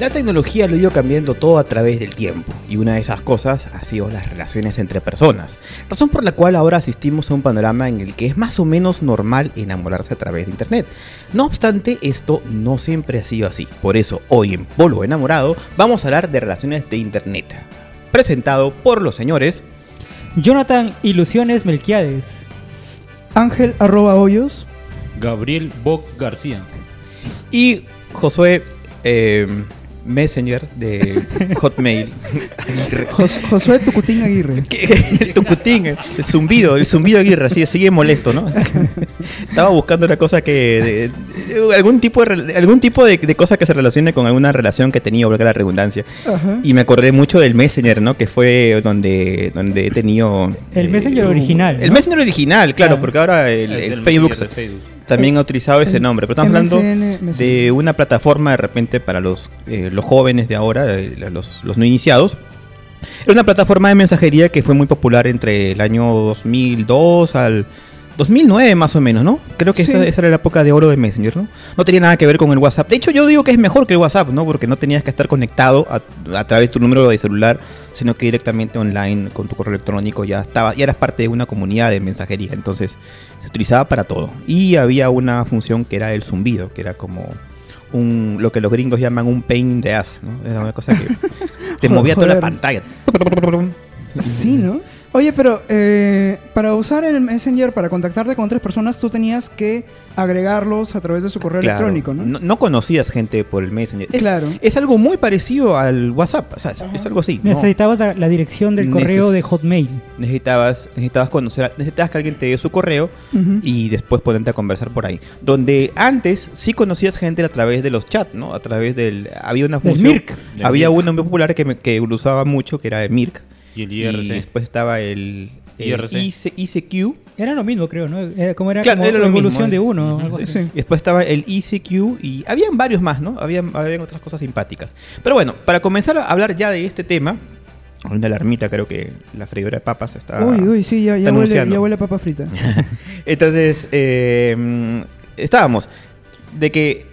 La tecnología lo ha ido cambiando todo a través del tiempo, y una de esas cosas ha sido las relaciones entre personas, razón por la cual ahora asistimos a un panorama en el que es más o menos normal enamorarse a través de Internet. No obstante, esto no siempre ha sido así, por eso hoy en Polvo Enamorado vamos a hablar de relaciones de Internet, presentado por los señores Jonathan Ilusiones Melquiades. Ángel arroba hoyos. Gabriel Boc García. y Josué eh, Messenger de Hotmail. Jos- Josué Tucutín Aguirre. ¿Qué? El tucutín, el zumbido, el zumbido Aguirre, así sigue molesto, ¿no? Estaba buscando una cosa que. de- de- algún tipo, de, algún tipo de, de cosa que se relacione con alguna relación que he tenido, valga la redundancia. Ajá. Y me acordé mucho del Messenger, ¿no? Que fue donde, donde he tenido. El Messenger un- original, El. Messenger original, claro, Claro. porque ahora el, Es el el Facebook, Messenger de Facebook. También ha utilizado ese nombre. Pero estamos hablando MSN, MSN. de una plataforma de repente para los, eh, los jóvenes de ahora, eh, los, los no iniciados. Era una plataforma de mensajería que fue muy popular entre el año 2002 al 2009 más o menos, ¿no? Creo que Sí. esa, esa era la época de oro de Messenger, ¿no? No tenía nada que ver con el WhatsApp. De hecho, yo digo que es mejor que el WhatsApp, ¿no? Porque no tenías que estar conectado a, a través de tu número de celular, sino que directamente online con tu correo electrónico ya estaba, ya eras parte de una comunidad de mensajería. Entonces, se utilizaba para todo. Y había una función que era el zumbido, que era como un lo que los gringos llaman un pain in the ass, ¿no? Era una cosa que te movía toda la pantalla. Sí, ¿no? Oye, pero eh, para usar el Messenger, para contactarte con otras personas, tú tenías que agregarlos a través de su correo Claro, electrónico, ¿no? no conocías gente por el Messenger. Es, Claro. es algo muy parecido al WhatsApp, o sea, es, es algo así. ¿no? Necesitabas la, la dirección del correo Neces- de Hotmail. Necesitabas, necesitabas conocer, necesitabas que alguien te dé su correo y después ponerte a conversar por ahí. Donde antes sí conocías gente a través de los chats, ¿no? A través del... Había una Del función... Mirk. Había uno muy popular que, me- que lo usaba mucho, que era el Mirk. Y el Y IRC. después estaba el... el IRC. IC ICQ. Era lo mismo, creo, ¿no? Era como era Claro, como era lo evolución mismo. de uno. Ujú. algo así. Sí. Y después estaba el ICQ y habían varios más, ¿no? Habían, habían otras cosas simpáticas. Pero bueno, para comenzar a hablar ya de este tema, una alarmita, creo que la freidora de papas está... Uy, uy, sí, ya, ya, huele, ya huele a papa frita. Entonces, eh, estábamos de que,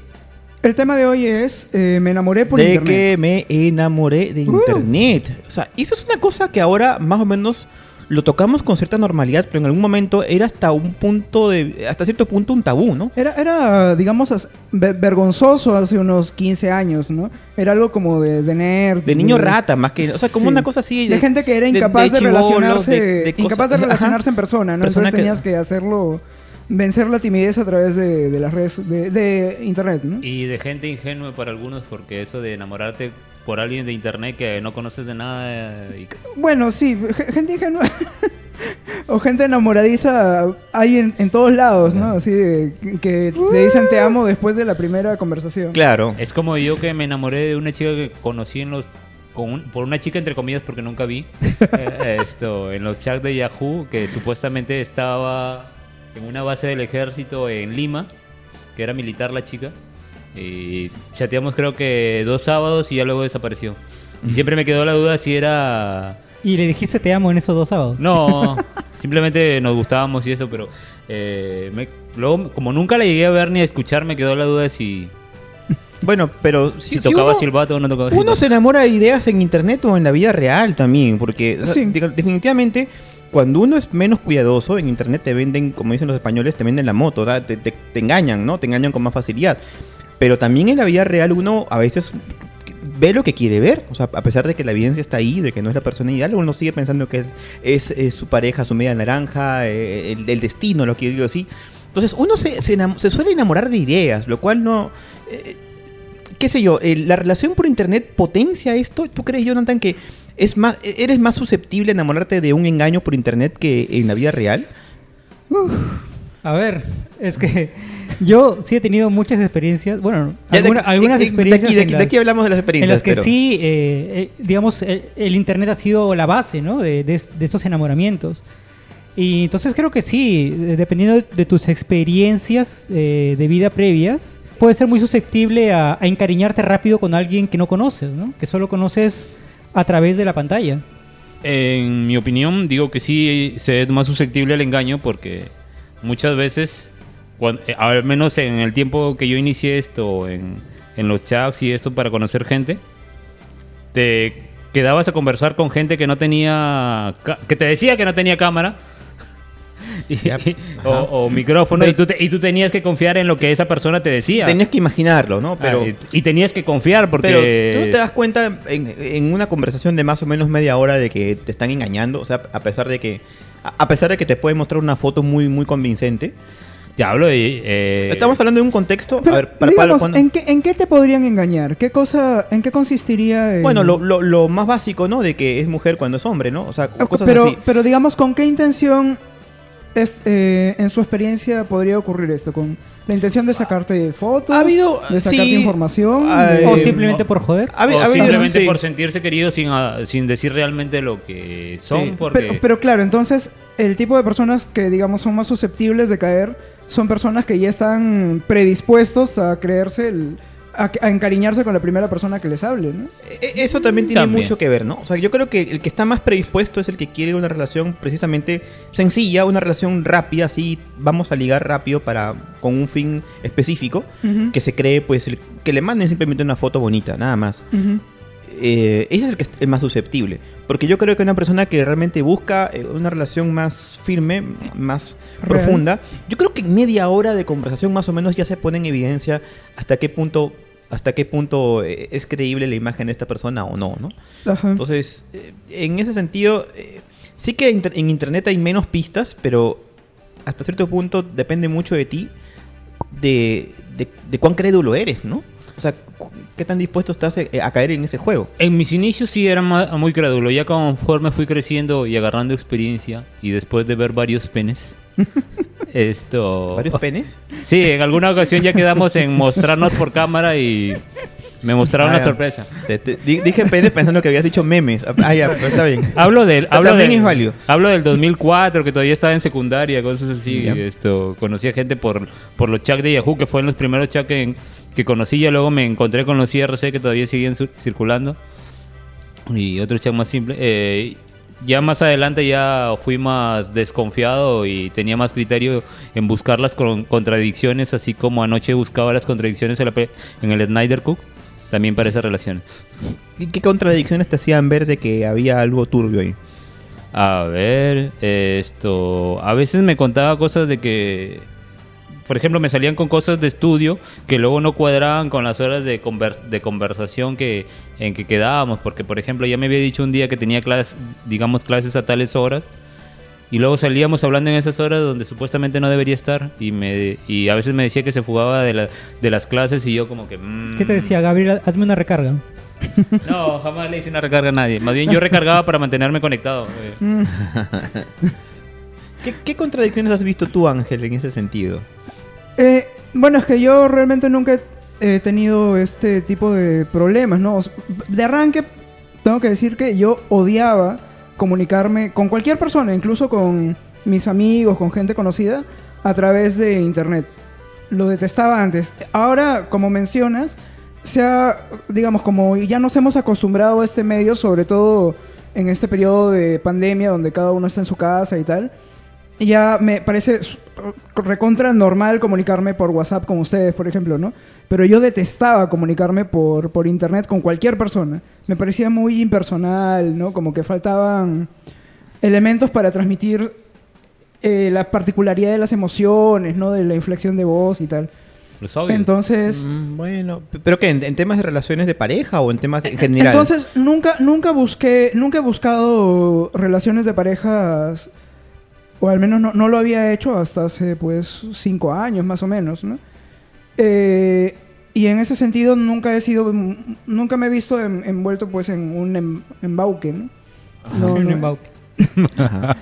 El tema de hoy es eh, me enamoré por de internet. que me enamoré de Uh. internet. O sea, eso es una cosa que ahora más o menos lo tocamos con cierta normalidad, pero en algún momento era hasta un punto de, hasta cierto punto un tabú, ¿no? Era, era, digamos, as- ve- vergonzoso hace unos 15 años, ¿no? Era algo como de, de nerd. De niño rata, más que, o sea, como Sí. una cosa así. De, gente que era incapaz de, chibolos, relacionarse, de- incapaz de cosas- relacionarse en persona, ¿no? Persona Entonces que- tenías que hacerlo, vencer la timidez a través de, de las redes, de, de internet, ¿no? Y de gente ingenua para algunos, porque eso de enamorarte por alguien de internet que no conoces de nada. Y... Bueno, sí, ge- gente ingenua. o gente enamoradiza hay en, en todos lados, ¿no? Así de que te dicen te amo después de la primera conversación. Claro. Es como yo que me enamoré de una chica que conocí en los. Con un- por una chica entre comillas porque nunca vi eh, esto en los chats de Yahoo que supuestamente estaba en una base del ejército en Lima que era militar la chica y chateamos creo que dos sábados y ya luego desapareció y siempre me quedó la duda si era Y le dijiste te amo en esos dos sábados. no, simplemente nos gustábamos y eso, pero eh, me- luego, como nunca la llegué a ver ni a escuchar, me quedó la duda de si, Bueno, pero si, si, si tocaba uno- silbato o no tocaba Uno silbato. se enamora de ideas en internet o en la vida real también, porque o sea, Sí. definitivamente cuando uno es menos cuidadoso en internet te venden, como dicen los españoles, te venden la moto, te, te- engañan, ¿no? Te engañan con más facilidad. Pero también en la vida real uno a veces ve lo que quiere ver, o sea, a pesar de que la evidencia está ahí, de que no es la persona ideal, uno sigue pensando que es, su pareja, su media naranja, eh, el, destino, lo que digo así. Entonces uno se, se se suele enamorar de ideas, lo cual no... eh, qué sé yo, la relación por internet potencia esto. ¿Tú crees, Jonathan, que es más, eres más susceptible a enamorarte de un engaño por internet que en la vida real? A ver, es que yo sí he tenido muchas experiencias, bueno, Ya de- alguna- de- algunas de- experiencias De aquí, de, en aquí- de las- aquí hablamos de las en experiencias. las que pero- sí, eh, eh, digamos, el, el Internet ha sido la base, ¿no? De, estos enamoramientos. Y entonces creo que sí, dependiendo de tus experiencias eh, de vida previas, puedes ser muy susceptible a, a encariñarte rápido con alguien que no conoces, ¿no? Que solo conoces a través de la pantalla. En mi opinión, digo que sí se es más susceptible al engaño porque muchas veces, eh, al menos en el tiempo que yo inicié esto en, en los chats y esto para conocer gente, te quedabas a conversar con gente que no tenía, que te decía que no tenía cámara. y- o, o micrófono y tú, te- y tú tenías que confiar en lo que esa persona te decía. Tenías que imaginarlo, ¿no? Pero, Ah, y, y tenías que confiar porque... pero tú te das cuenta en, en una conversación de más o menos media hora de que te están engañando. O sea, a pesar de que. A pesar de que te pueden mostrar una foto muy, muy convincente. Te hablo de... eh, Estamos hablando de un contexto. Pero, a ver, para, digamos, cuando- ¿en, qué, ¿en qué te podrían engañar? ¿Qué cosa, ¿En qué consistiría? el- Bueno, lo, lo- lo más básico, ¿no? De que es mujer cuando es hombre, ¿no? O sea, Ah, cosas pero, así. pero digamos, ¿con qué intención es, eh, en su experiencia podría ocurrir esto? ¿Con la intención de sacarte fotos? Ha habido- ¿De sacarte sí, información? de- O Eh, simplemente no. por joder. Ha o ha habido- simplemente sí. por sentirse querido sin, ah, sin decir realmente lo que son. Sí. Porque... Pero, pero claro, entonces el tipo de personas que digamos son más susceptibles de caer son personas que ya están predispuestos a creerse, el- a, a encariñarse con la primera persona que les hable, ¿no? E- Eso también tiene También. mucho que ver, ¿no? O sea, yo creo que el que está más predispuesto es el que quiere una relación precisamente sencilla, una relación rápida, así vamos a ligar rápido para con un fin específico, que se cree, pues, el- que le manden simplemente una foto bonita, nada más. Eh, ese es el que es el más susceptible, porque yo creo que una persona que realmente busca eh, una relación más firme, más Real. profunda, yo creo que en media hora de conversación más o menos ya se pone en evidencia hasta qué punto hasta qué punto eh, es creíble la imagen de esta persona o no, ¿no? Ajá. Entonces, eh, en ese sentido, eh, sí que inter- en internet hay menos pistas, pero hasta cierto punto depende mucho de ti, de, de, de cuán crédulo eres, ¿no? O sea, qué tan dispuesto estás a caer en ese juego. En mis inicios sí era muy crédulo. Ya conforme fui creciendo y agarrando experiencia y después de ver varios penes, esto... ¿Varios penes? Sí, en alguna ocasión ya quedamos en mostrarnos por cámara y me mostraron Ah, una ya. sorpresa. Te- te- di- dije penes pensando que habías dicho memes. Ah, ya, pero está bien. Hablo del, hablo También del, es válido. Hablo del 2004, que todavía estaba en secundaria, cosas así. Ya. Esto, conocía gente por, por los chats de Yahoo, que fueron los primeros chats que, que conocí. Ya luego me encontré con los IRC que todavía siguen circulando. Y otro chat más simple. Eh, ya más adelante ya fui más desconfiado y tenía más criterio en buscar las con- contradicciones, así como anoche buscaba las contradicciones en, la pe- en el Snyder Cook, también para esas relaciones. ¿Y ¿Qué contradicciones te hacían ver de que había algo turbio ahí? A ver, esto. A veces me contaba cosas de que. Por ejemplo, me salían con cosas de estudio que luego no cuadraban con las horas de, conver- de conversación que, en que quedábamos. Porque, por ejemplo, ya me había dicho un día que tenía clases, digamos, clases a tales horas. Y luego salíamos hablando en esas horas donde supuestamente no debería estar. Y, me, y a veces me decía que se fugaba de, la- de las clases y yo como que... mm, ¿Qué te decía, Gabriel? Hazme una recarga. No, jamás le hice una recarga a nadie. Más bien yo recargaba para mantenerme conectado. eh. ¿Qué, qué contradicciones has visto tú, Ángel, en ese sentido? Eh, bueno, es que yo realmente nunca he tenido este tipo de problemas, ¿no? De arranque, tengo que decir que yo odiaba comunicarme con cualquier persona, incluso con mis amigos, con gente conocida, a través de internet. Lo detestaba antes. Ahora, como mencionas, se ha, digamos, como ya nos hemos acostumbrado a este medio, sobre todo en este periodo de pandemia donde cada uno está en su casa y tal, ya me parece recontra normal comunicarme por WhatsApp con ustedes, por ejemplo, ¿no? Pero yo detestaba comunicarme por, por internet con cualquier persona. Me parecía muy impersonal, ¿no? Como que faltaban elementos para transmitir eh, la particularidad de las emociones, ¿no? De la inflexión de voz y tal. Los audios. Entonces... Mm, bueno, ¿pero qué? ¿En, en temas de relaciones de pareja o en temas en general? Entonces, nunca, nunca busqué, nunca he buscado relaciones de parejas, o al menos no, no lo había hecho hasta hace pues cinco años más o menos, ¿no? Eh, y en ese sentido nunca he sido, nunca me he visto en- envuelto pues en un em- embauque, ¿no? No, Un embauque.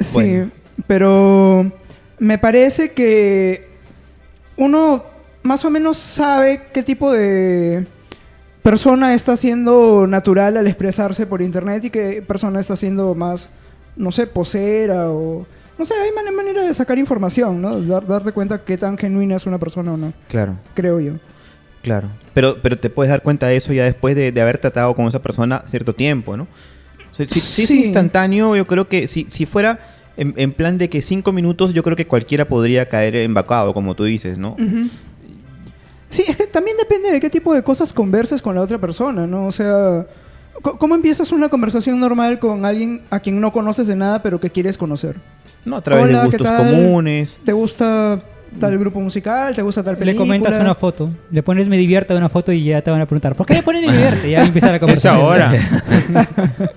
Sí, Bueno. pero me parece que uno más o menos sabe qué tipo de persona está siendo natural al expresarse por internet y qué persona está siendo más, no sé, posera o... No sé, hay man- manera de sacar información, ¿no? Dar- darte cuenta qué tan genuina es una persona o no, Claro, creo yo. claro. Pero, pero te puedes dar cuenta de eso ya después de, de haber tratado con esa persona cierto tiempo, ¿no? O sea, si, si es Sí. instantáneo, yo creo que si, si fuera en, en plan de que cinco minutos, yo creo que cualquiera podría caer embacado, como tú dices, ¿no? Sí, es que también depende de qué tipo de cosas converses con la otra persona, ¿no? O sea, ¿cómo empiezas una conversación normal con alguien a quien no conoces de nada pero que quieres conocer? ¿no? A través Hola, de ¿qué gustos comunes. ¿Te gusta tal grupo musical? ¿Te gusta tal Le película? comentas una foto, le pones me divierte a una foto y ya te van a preguntar, ¿por qué le pones me divierte? Y ya empieza la Es conversación. ahora.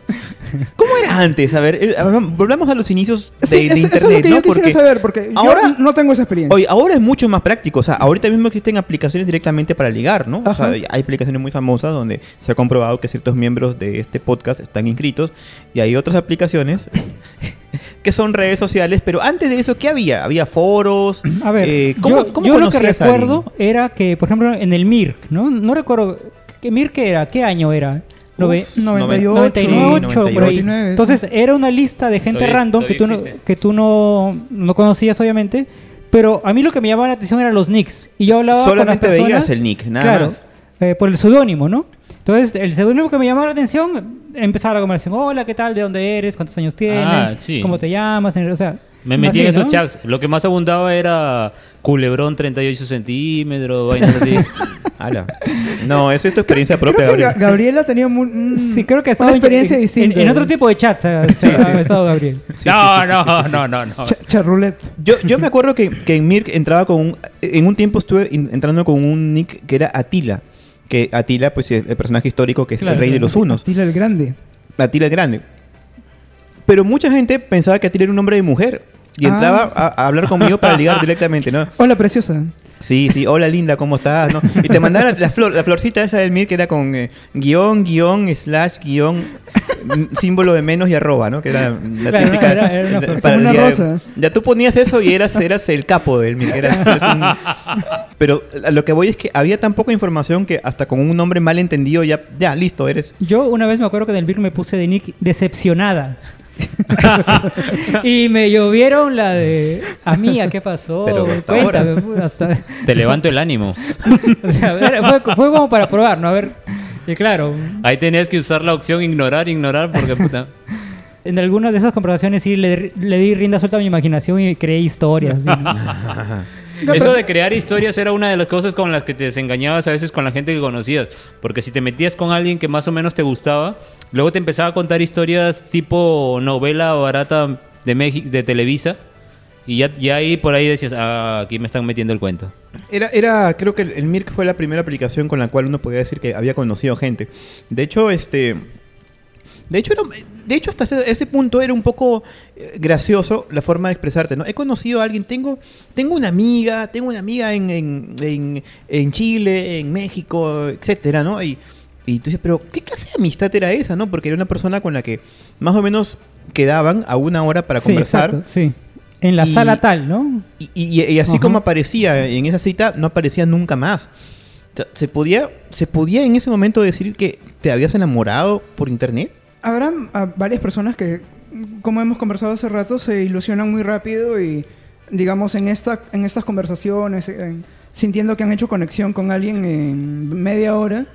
¿Cómo era antes? A ver, eh, volvamos a los inicios de, Sí, de eso, eso internet, es lo que ¿no? yo quisiera Porque saber, porque ahora- yo no tengo esa experiencia. Oye, ahora es mucho más práctico. O sea, ahorita mismo existen aplicaciones directamente para ligar, ¿no? O sea, Ajá. hay aplicaciones muy famosas donde se ha comprobado que ciertos miembros de este podcast están inscritos. Y hay otras aplicaciones que son redes sociales. Pero antes de eso, ¿qué había? Había foros. A ver, eh, ¿cómo, yo, cómo yo lo que recuerdo era que, por ejemplo, en el MIRC, ¿no? No recuerdo, ¿qué MIRC era? ¿Qué año era? Nove- 98, 98, por ahí. 99, sí. Entonces era una lista de gente Todavía- random que tú, todavía no, que tú no, no conocías, obviamente. Pero a mí lo que me llamaba la atención eran los nicks. Y yo hablaba Solamente con las veías personas, el nick, nada claro, más. eh, por el seudónimo, ¿no? Entonces, el seudónimo que me llamaba la atención, empezaba la conversación. Hola, ¿qué tal? ¿De dónde eres? ¿Cuántos años tienes? Ah, sí. ¿Cómo te llamas? O sea, Me metí así, en esos ¿no? chats. Lo que más abundaba era culebrón 38 centímetros, vainas así. Ala. No, eso es tu experiencia Creo propia, que Ga- Gabriel. Gabriela tenía mu- un- Sí, creo que ha una estado en- experiencia en, distinta. En, en otro tipo de chats ha, ha estado Gabriel. Sí, no, sí, sí, no, sí, sí, sí. no, no, no. Cha- charroulette. Yo, yo me acuerdo que, que en Mirk entraba con un... En un tiempo estuve in- entrando con un nick que era Atila. Que Atila, pues es el personaje histórico que es Claro, el rey de los unos. Atila el Grande. Atila el Grande. Pero mucha gente pensaba que Atila era un hombre de mujer. Y Ah. entraba a, a hablar conmigo para ligar directamente, ¿no? Hola, preciosa. Sí, sí, hola linda, ¿cómo estás? ¿no? Y te mandaban la, flor, la florcita esa del Mir que era con eh, guion, guion, slash, guion, mm, símbolo de menos y arroba, ¿no? Que era la Claro, típica. era- era una para Como una rosa. Ya tú ponías eso y eras, eras el capo del Mir. eras- eras un- pero a lo que voy es que había tan poca información que hasta con un nombre mal entendido ya, ya, listo, eres. Yo una vez me acuerdo que en el BIR me puse de nick decepcionada. y me llovieron la de amiga, ¿qué pasó? Pero hasta Cuéntame, pues, hasta- Te levanto el ánimo. o sea, era- fue, fue como para probar, ¿no? A ver. Y claro, Ahí tenías que usar la opción ignorar, ignorar, porque puta. en algunas de esas conversaciones sí le, le di rienda suelta a mi imaginación y creé historias. así, ¿no? Eso de crear historias era una de las cosas con las que te desengañabas a veces con la gente que conocías. Porque si te metías con alguien que más o menos te gustaba, luego te empezaba a contar historias tipo novela barata de, México, de Televisa. Y ya, ya ahí por ahí decías, ah, aquí me están metiendo el cuento. Era, era, creo que el, el Mirk fue la primera aplicación con la cual uno podía decir que había conocido gente. De hecho, este. De hecho, era- de hecho hasta ese, ese punto era un poco eh, gracioso la forma de expresarte, ¿no? He conocido a alguien, tengo, tengo una amiga, tengo una amiga en, en, en- en Chile, en México, etcétera, ¿no? Y, y tú dices, pero ¿qué clase de amistad era esa, no? Porque era una persona con la que más o menos quedaban a una hora para Sí, conversar. exacto, sí. En la Y- sala tal, ¿no? Y, y- y así Ajá. como aparecía en esa cita, no aparecía nunca más. O sea, ¿Se podía, ¿Se podía en ese momento decir que te habías enamorado por internet? Habrá ah, varias personas que, como hemos conversado hace rato, se ilusionan muy rápido y, digamos, en, esta, en estas conversaciones, en- sintiendo que han hecho conexión con alguien en media hora,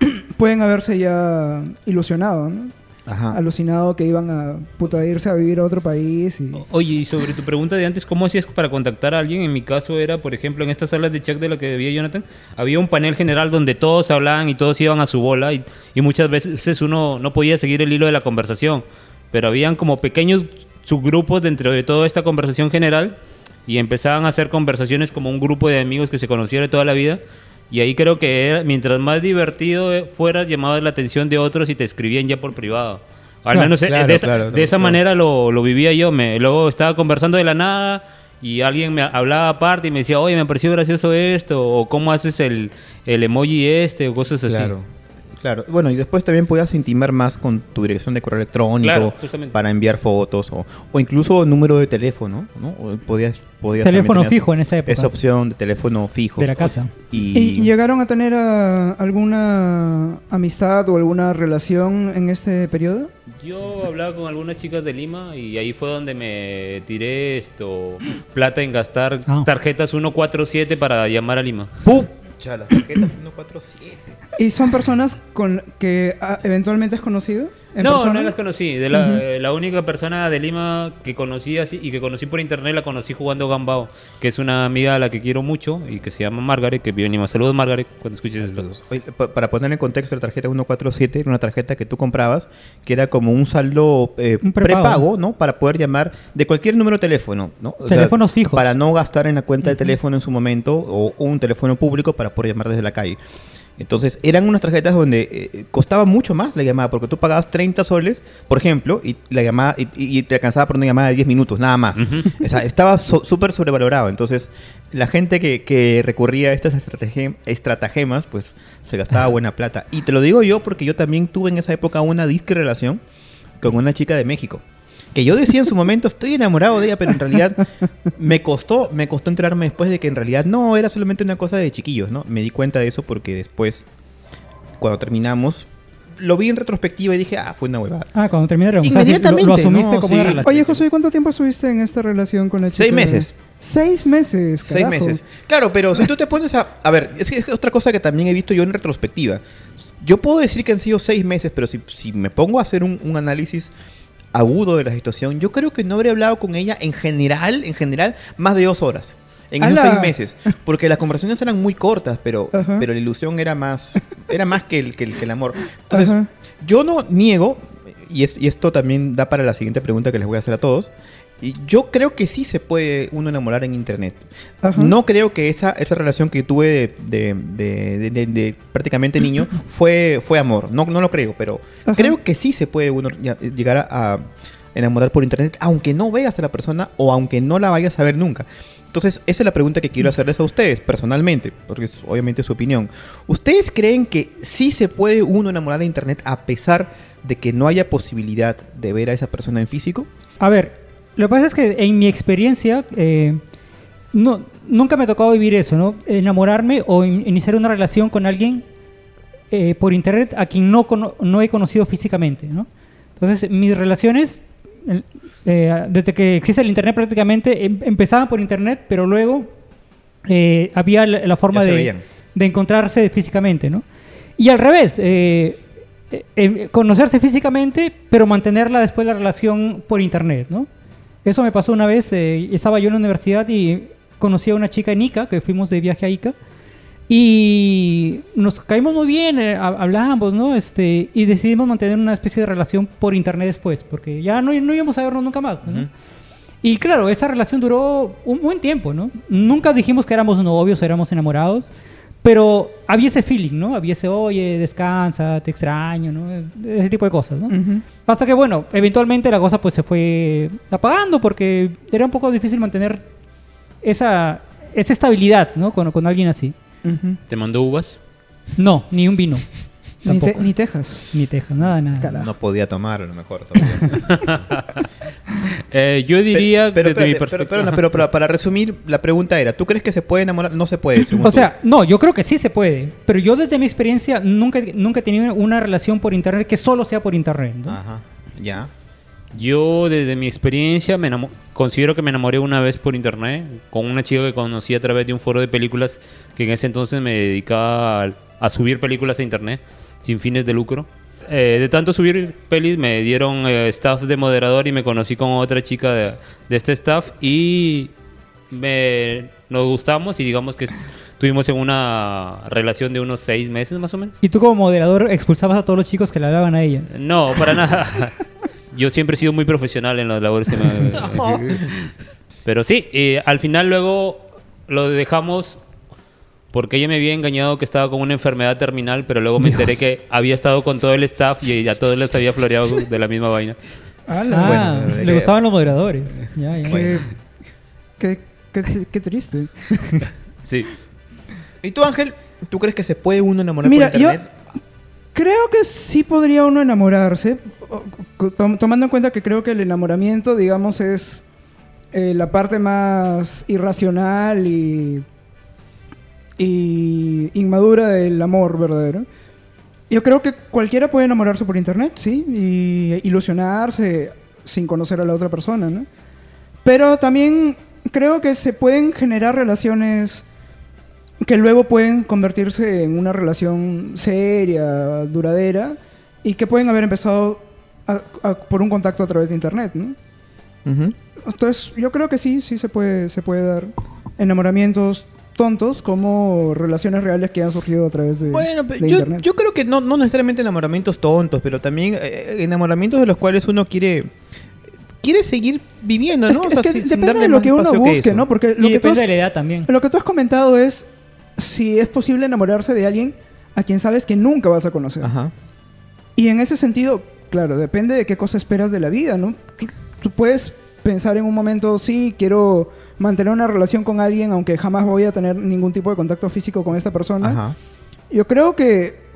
pueden haberse ya ilusionado, ¿no? Ajá. Alucinado que iban a puta, irse a vivir a otro país y... Oye, y sobre tu pregunta de antes, ¿cómo hacías para contactar a alguien? En mi caso era, por ejemplo, en estas salas de chat de la que debía Jonathan, había un panel general donde todos hablaban y todos iban a su bola y, y muchas veces uno no podía seguir el hilo de la conversación, pero habían como pequeños subgrupos dentro de toda esta conversación general y empezaban a hacer conversaciones como un grupo de amigos que se conociera de toda la vida. Y ahí creo que era, mientras más divertido eh, fueras, llamabas la atención de otros y te escribían ya por privado. Al Claro, menos eh, claro, de esa, claro, de esa manera lo, lo vivía yo. Me, luego estaba conversando de la nada y alguien me hablaba aparte y me decía, oye, me pareció gracioso esto, o cómo haces el, el emoji este, o cosas así. Claro. Claro. Bueno, y después también podías intimar más con tu dirección de correo electrónico Claro, para enviar fotos o, o incluso número de teléfono, ¿no? O podías, podías Teléfono fijo en esa época. Esa opción de teléfono fijo. De la casa. Y, ¿Y llegaron a tener ah, alguna amistad o alguna relación en este periodo? Yo hablaba con algunas chicas de Lima y ahí fue donde me tiré esto, plata en gastar Ah. tarjetas 147 para llamar a Lima. ¡Pucha! Las tarjetas 147. ¿Y son personas con que ah, eventualmente has conocido en no, persona? no las conocí. De la, eh, la única persona de Lima que conocí así y que conocí por internet la conocí jugando Gambao, que es una amiga a la que quiero mucho y que se llama Margaret, que vive en Lima. Saludos, Margaret, cuando escuches esto. Oye, para poner en contexto, la tarjeta 147 era una tarjeta que tú comprabas que era como un saldo eh, Un prepago. prepago, ¿no? Para poder llamar de cualquier número de teléfono, ¿no? O sea, Teléfonos fijos. Para no gastar en la cuenta de teléfono en su momento o un teléfono público para poder llamar desde la calle. Entonces, eran unas tarjetas donde eh, costaba mucho más la llamada, porque tú pagabas 30 soles, por ejemplo, y la llamada y, y- te alcanzaba por una llamada de 10 minutos, nada más. O sea, estaba so- súper sobrevalorado. Entonces, la gente que, que recurría a estas estratagemas, pues se gastaba buena plata. Y te lo digo yo porque yo también tuve en esa época una disque relación con una chica de México. Que yo decía en su momento, estoy enamorado de ella, pero en realidad me costó, me costó enterarme después de que en realidad no, era solamente una cosa de chiquillos, ¿no? Me di cuenta de eso porque después, cuando terminamos, lo vi en retrospectiva y dije, ah, fue una huevada. Ah, cuando terminaron. Inmediatamente, lo, lo asumiste no, como sí. una relación. Oye, José, ¿y ¿cuánto tiempo estuviste en esta relación con la chica? Seis meses. Seis meses, Seis carajo. meses. Claro, pero si tú te pones a... A ver, es que es otra cosa que también he visto yo en retrospectiva. Yo puedo decir que han sido seis meses, pero si, si me pongo a hacer un, un análisis agudo de la situación, yo creo que no habría hablado con ella en general, en general, más de dos horas. En esos seis meses. Porque las conversaciones eran muy cortas, pero, Ajá. pero la ilusión era más, era más que el, que el, que el amor. Entonces, Ajá. yo no niego, y, es- y esto también da para la siguiente pregunta que les voy a hacer a todos. Y yo creo que sí se puede uno enamorar en internet. Ajá. No creo que esa, esa relación que tuve de, de- de- de- de prácticamente niño fue, fue amor. No, no lo creo, pero Ajá. creo que sí se puede uno ya- llegar a, a enamorar por internet, aunque no veas a la persona o aunque no la vayas a ver nunca. Entonces, esa es la pregunta que quiero hacerles a ustedes personalmente, porque es obviamente su opinión. ¿Ustedes creen que sí se puede uno enamorar en internet a pesar de que no haya posibilidad de ver a esa persona en físico? A ver, lo que pasa es que en mi experiencia, eh, no, nunca me ha tocado vivir eso, ¿no? Enamorarme o in- iniciar una relación con alguien eh, por internet a quien no, no he conocido físicamente, ¿no? Entonces, mis relaciones, el- eh, desde que existe el internet prácticamente, em- empezaban por internet, pero luego eh, había la, la forma de, de encontrarse físicamente, ¿no? Y al revés, eh, eh, eh, conocerse físicamente, pero mantenerla después la relación por internet, ¿no? Eso me pasó una vez, eh, estaba yo en la universidad y conocí a una chica en Ica, que fuimos de viaje a Ica, y nos caímos muy bien, eh, hab- hablábamos, ¿no? Este, y decidimos mantener una especie de relación por internet después, porque ya no, no íbamos a vernos nunca más, ¿no? Ujú. Y claro, esa relación duró un buen tiempo, ¿no? Nunca dijimos que éramos novios, éramos enamorados, pero había ese feeling, ¿no? Había ese, oye, descansa, te extraño, ¿no? Ese tipo de cosas, ¿no? Hasta que, bueno, eventualmente la cosa pues se fue apagando porque era un poco difícil mantener esa, esa estabilidad, ¿no? Con, con alguien así. ¿Te mandó uvas? No, ni un vino. Ni, te- Tampoco. ni Texas. Ni Texas, nada, nada. Carajo. No podía tomar, a lo mejor. Eh, yo diría, pero, desde mi espérate, pero, perspectiva... pero- pero para, para resumir, la pregunta era, ¿tú crees que se puede enamorar? No se puede, según O tú. sea, no, yo creo que sí se puede. Pero yo desde mi experiencia nunca, nunca he tenido una relación por internet que solo sea por internet, ¿no? Ajá, ya. Yo, desde mi experiencia, me considero que me enamoré una vez por internet con una chica que conocí a través de un foro de películas que en ese entonces me dedicaba a, a subir películas a internet sin fines de lucro. Eh, de tanto subir pelis, me dieron eh, staff de moderador y me conocí con otra chica de, de este staff y me, nos gustamos y digamos que tuvimos en una relación de unos seis meses más o menos. Y tú como moderador expulsabas a todos los chicos que le hablaban a ella. No, para nada. Yo siempre he sido muy profesional en las labores que me... Pero sí, eh, al final luego lo dejamos porque ella me había engañado que estaba con una enfermedad terminal, pero luego me enteré que había estado con todo el staff y a todos les había floreado de la misma vaina. Ah, bueno, le eh, gustaban los moderadores. Ya, ya. Qué, qué, qué- qué triste. Sí. ¿Y tú, Ángel? ¿Tú crees que se puede uno enamorar Mira, por yo creo que sí podría uno enamorarse, tomando en cuenta que creo que el enamoramiento, digamos, es eh, la parte más irracional y, y inmadura del amor verdadero. Yo creo que cualquiera puede enamorarse por internet, sí, y ilusionarse sin conocer a la otra persona, ¿no? Pero también creo que se pueden generar relaciones que luego pueden convertirse en una relación seria, duradera, y que pueden haber empezado a- a- por un contacto a través de internet, ¿no? Entonces, yo creo que sí, sí se puede, se puede dar enamoramientos tontos como relaciones reales que han surgido a través de, Bueno, pero de yo, internet. yo creo que no, no necesariamente enamoramientos tontos, pero también eh, enamoramientos de los cuales uno quiere quiere seguir viviendo, ¿no? es que, O es sea, que sin- sin depende de lo que uno busque. ¿no? Porque lo y que, tú depende has, de la edad también. lo que tú has comentado es si es posible enamorarse de alguien a quien sabes que nunca vas a conocer. Ajá. Y en ese sentido, claro, depende de qué cosa esperas de la vida, ¿no? Tú, tú puedes pensar en un momento, sí, quiero mantener una relación con alguien, aunque jamás voy a tener ningún tipo de contacto físico con esta persona. Ajá. Yo creo que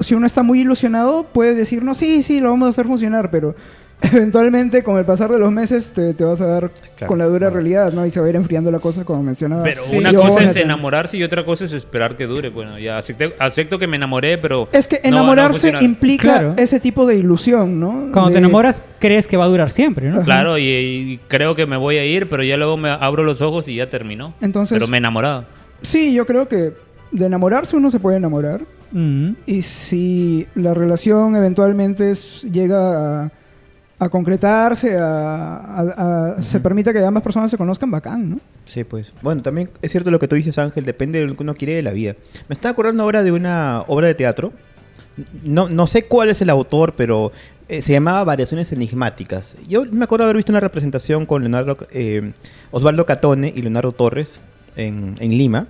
si uno está muy ilusionado, puede decir, no, sí, sí, lo vamos a hacer funcionar, pero eventualmente con el pasar de los meses te, te vas a dar Claro. con la dura realidad, ¿no? Y se va a ir enfriando la cosa, como mencionaba. Pero Sí, una yo, cosa es enamorarse y otra cosa es esperar que dure. Bueno, ya acepté- acepto que me enamoré, pero. Es que no- no enamorarse implica Claro. ese tipo de ilusión, ¿no? Cuando te enamoras, crees que va a durar siempre, ¿no? Ajá. Claro, y, y creo que me voy a ir, pero ya luego me abro los ojos y ya terminó. Entonces- pero me he enamorado. Sí, yo creo que de enamorarse uno se puede enamorar. Mm. Y si la relación eventualmente es- llega a, a concretarse, a, a- a- se permite que ambas personas se conozcan, bacán, ¿no? Sí, pues. Bueno, también es cierto lo que tú dices, Ángel, depende de lo que uno quiere de la vida. Me estaba acordando ahora de una obra de teatro. No, no sé cuál es el autor, pero eh, se llamaba Variaciones Enigmáticas. Yo me acuerdo haber visto una representación con Leonardo, eh, Osvaldo Catone y Leonardo Torres en, en Lima.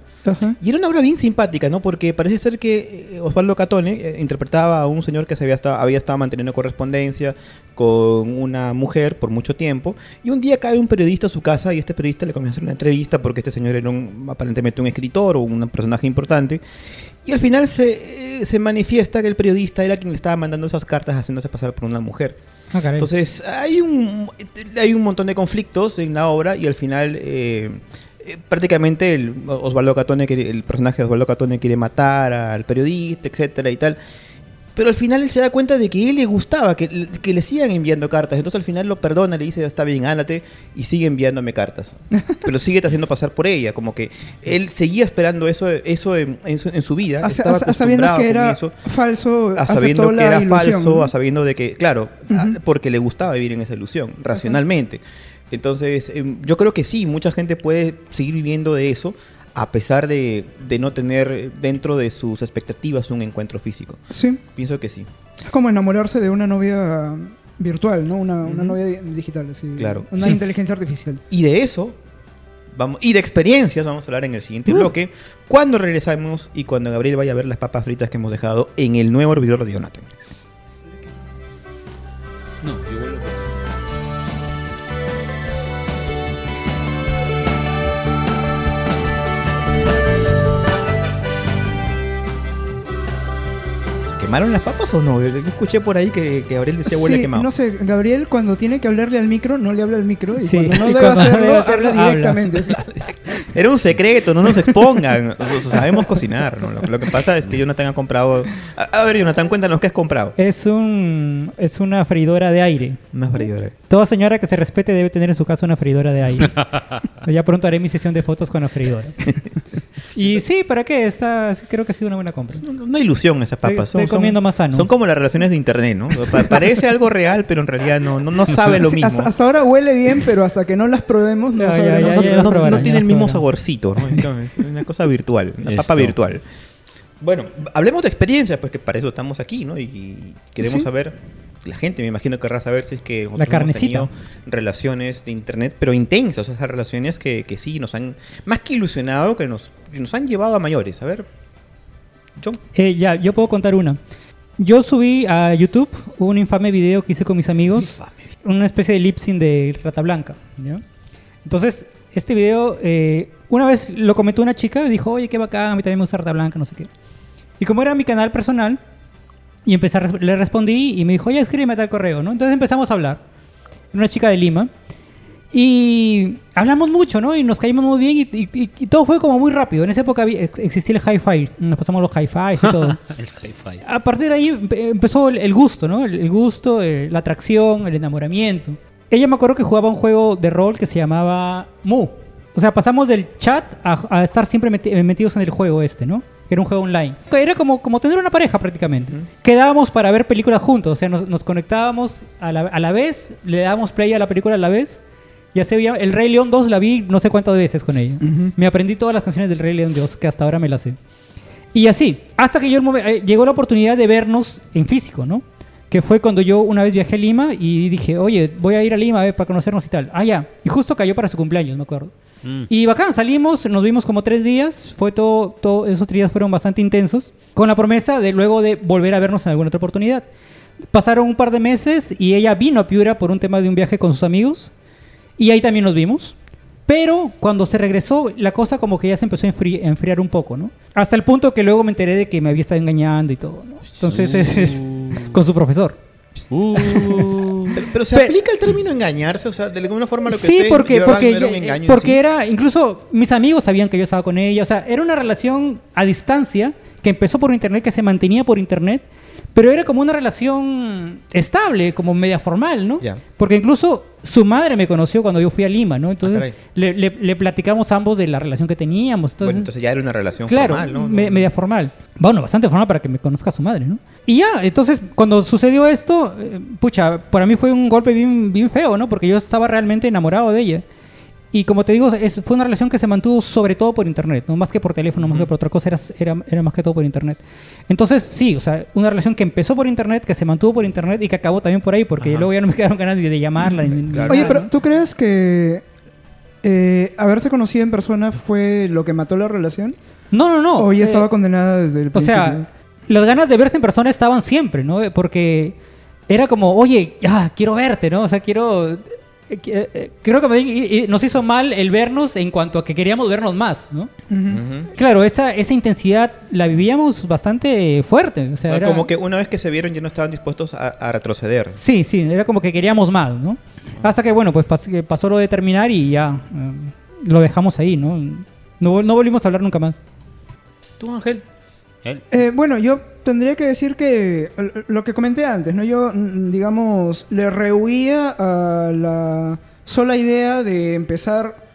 Y era una obra bien simpática, ¿no? Porque parece ser que eh, Osvaldo Catone eh, interpretaba a un señor que se había, estado, había estado manteniendo correspondencia con una mujer por mucho tiempo. Y un día cae un periodista a su casa y este periodista le comienza a hacer una entrevista porque este señor era un- aparentemente un escritor o un personaje importante. Y al final se, eh, se manifiesta que el periodista era quien le estaba mandando esas cartas haciéndose pasar por una mujer. Ah. Entonces, hay un, hay un montón de conflictos en la obra y al final, eh, prácticamente, el Osvaldo Catone, el personaje de Osvaldo Catone quiere matar al periodista, etcétera y tal. Pero al final él se da cuenta de que a él le gustaba, que, que le sigan enviando cartas. Entonces al final lo perdona, le dice, está bien, ándate, y sigue enviándome cartas. Pero sigue haciendo pasar por ella, como que él seguía esperando eso, eso en, en su, en su vida. A, estaba a- a sabiendo que era eso falso, a sabiendo que la era ilusión, falso, a sabiendo de que, claro, porque le gustaba vivir en esa ilusión, racionalmente. Entonces, em, yo creo que sí, mucha gente puede seguir viviendo de eso a pesar de, de no tener dentro de sus expectativas un encuentro físico. Sí, Pienso que sí. es como enamorarse de una novia virtual, ¿no? Una, novia di- digital, así. Claro. Una Sí. inteligencia artificial. Y de eso, vamos, y de experiencias vamos a hablar en el siguiente bloque, cuando regresamos y cuando Gabriel vaya a ver las papas fritas que hemos dejado en el nuevo hervidor de Jonathan. Quemaron las papas o no? Yo escuché por ahí que, que Gabriel decía huele Sí, quemado. no sé, Gabriel cuando tiene que hablarle al micro, no le habla al micro. Y Sí, cuando no y debe cuando hacerlo, debe hacerlo, habla directamente. Era un secreto, no nos expongan. O sea, sabemos cocinar. ¿no? Lo, lo que pasa es que Jonathan ha comprado. A, a ver, Jonathan, cuéntanos qué has comprado. Es un es una freidora de aire. Una freidora. Toda señora que se respete debe tener en su casa una freidora de aire. ya pronto haré mi sesión de fotos con la freidora. y sí, ¿para qué? Esta, creo que ha sido una buena compra. Una ilusión esas papas. Estoy- estoy comiendo más sano. Son como las relaciones de internet, ¿no? Pa- parece algo real, pero en realidad no, no, no sabe lo mismo. hasta, hasta ahora huele bien, pero hasta que no las probemos no Ya, ya, sabremos. no, ya, ya no- las probarán, no ya tiene el mismo saborcito, ¿no? Entonces, es una cosa virtual, una papa virtual. Bueno, hablemos de experiencias, pues que para eso estamos aquí, ¿no? Y, y queremos Sí. saber, la gente me imagino querrá saber si es que hemos carnecita. tenido relaciones de internet, pero intensas, o sea, esas relaciones que, que sí nos han, más que ilusionado, que nos, nos han llevado a mayores. A ver, John. Eh, ya, yo puedo contar una. Yo subí a YouTube un infame video que hice con mis amigos, una especie de lip sync de Rata Blanca. ¿ya? Entonces, este video, eh, una vez lo comentó una chica y dijo, oye, qué bacán, a mí también me gusta Rata Blanca, no sé qué. Y como era mi canal personal, y empecé a le respondí y me dijo, oye, escríbeme tal correo, ¿no? Entonces empezamos a hablar. Una chica de Lima. Y hablamos mucho, ¿no? Y nos caímos muy bien y, y- y- todo fue como muy rápido. En esa época existía el hi-fi, nos pasamos los hi-fi y todo. El hi-fi. A partir de ahí empe- empezó el, gusto, ¿no? El, gusto, eh, la atracción, el enamoramiento. Ella me acuerdo que jugaba un juego de rol que se llamaba Mu. O sea, pasamos del chat a, a estar siempre meti- metidos en el juego este, ¿no? Era un juego online. Era como, como tener una pareja prácticamente. Quedábamos para ver películas juntos. O sea, nos, nos conectábamos a la, a la vez, le dábamos play a la película a la vez. Y así había... El Rey León 2 la vi no sé cuántas veces con ella. Me aprendí todas las canciones del Rey León 2, que hasta ahora me las sé. Y así, hasta que yo eh, llegó la oportunidad de vernos en físico, ¿no? Que fue cuando yo una vez viajé a Lima y dije, oye, voy a ir a Lima a ver, para conocernos y tal. Ah, ya. Y justo cayó para su cumpleaños, me acuerdo. Mm. Y bacán, salimos, nos vimos como tres días, fue todo, todo, esos tres días fueron bastante intensos, con la promesa de luego de volver a vernos en alguna otra oportunidad. Pasaron un par de meses y ella vino a Piura por un tema de un viaje con sus amigos y ahí también nos vimos. Pero cuando se regresó, la cosa como que ya se empezó a enfri- enfriar un poco, ¿no? Hasta el punto que luego me enteré de que me había estado engañando y todo, ¿no? Entonces es, es con su profesor. Uh. Pero, pero se aplica el término engañarse, o sea, de alguna forma lo que sí, porque, porque, era un eh, porque sí. era, incluso mis amigos sabían que yo estaba con ella, o sea, era una relación a distancia que empezó por internet, que se mantenía por internet, pero era como una relación estable, como media formal, ¿no? Ya. Porque incluso su madre me conoció cuando yo fui a Lima, ¿no? Entonces caray. le, le- le platicamos ambos de la relación que teníamos. Entonces, bueno, entonces ya era una relación Claro, formal, ¿no? me- media formal. Bueno, bastante formal para que me conozca su madre, ¿no? Y ya, entonces, cuando sucedió esto, eh, pucha, para mí fue un golpe bien, bien feo, ¿no? Porque yo estaba realmente enamorado de ella. Y como te digo, es- fue una relación que se mantuvo sobre todo por internet, no más que por teléfono, más que por otra cosa, era, era, era más que todo por internet. Entonces, sí, o sea, una relación que empezó por internet, que se mantuvo por internet y que acabó también por ahí, porque Ajá. luego ya no me quedaron ganas ni de llamarla. ni- ni Claro. Oye, nada, pero ¿no? ¿tú crees que eh, haberse conocido en persona fue lo que mató la relación? No, no, no. ¿O ya eh, estaba condenada desde el O principio? sea, las ganas de verte en persona estaban siempre, ¿no? Porque era como, oye, ya, quiero verte, ¿no? O sea, quiero... eh, eh, eh, Creo que me- y- y nos hizo mal el vernos en cuanto a que queríamos vernos más, ¿no? Ujú. Ujú. Claro, esa, esa intensidad la vivíamos bastante fuerte. O sea, era- Como que una vez que se vieron ya no estaban dispuestos a, a retroceder. Sí, sí, era como que queríamos más, ¿no? Hasta que, bueno, pues pas- pasó lo de terminar y ya eh, lo dejamos ahí, ¿no? No, no volvimos a hablar nunca más. ¿Tú, Ángel? Eh, bueno, yo tendría que decir que eh, lo que comenté antes, ¿no? Yo, mm, digamos, le rehuía a la sola idea de empezar.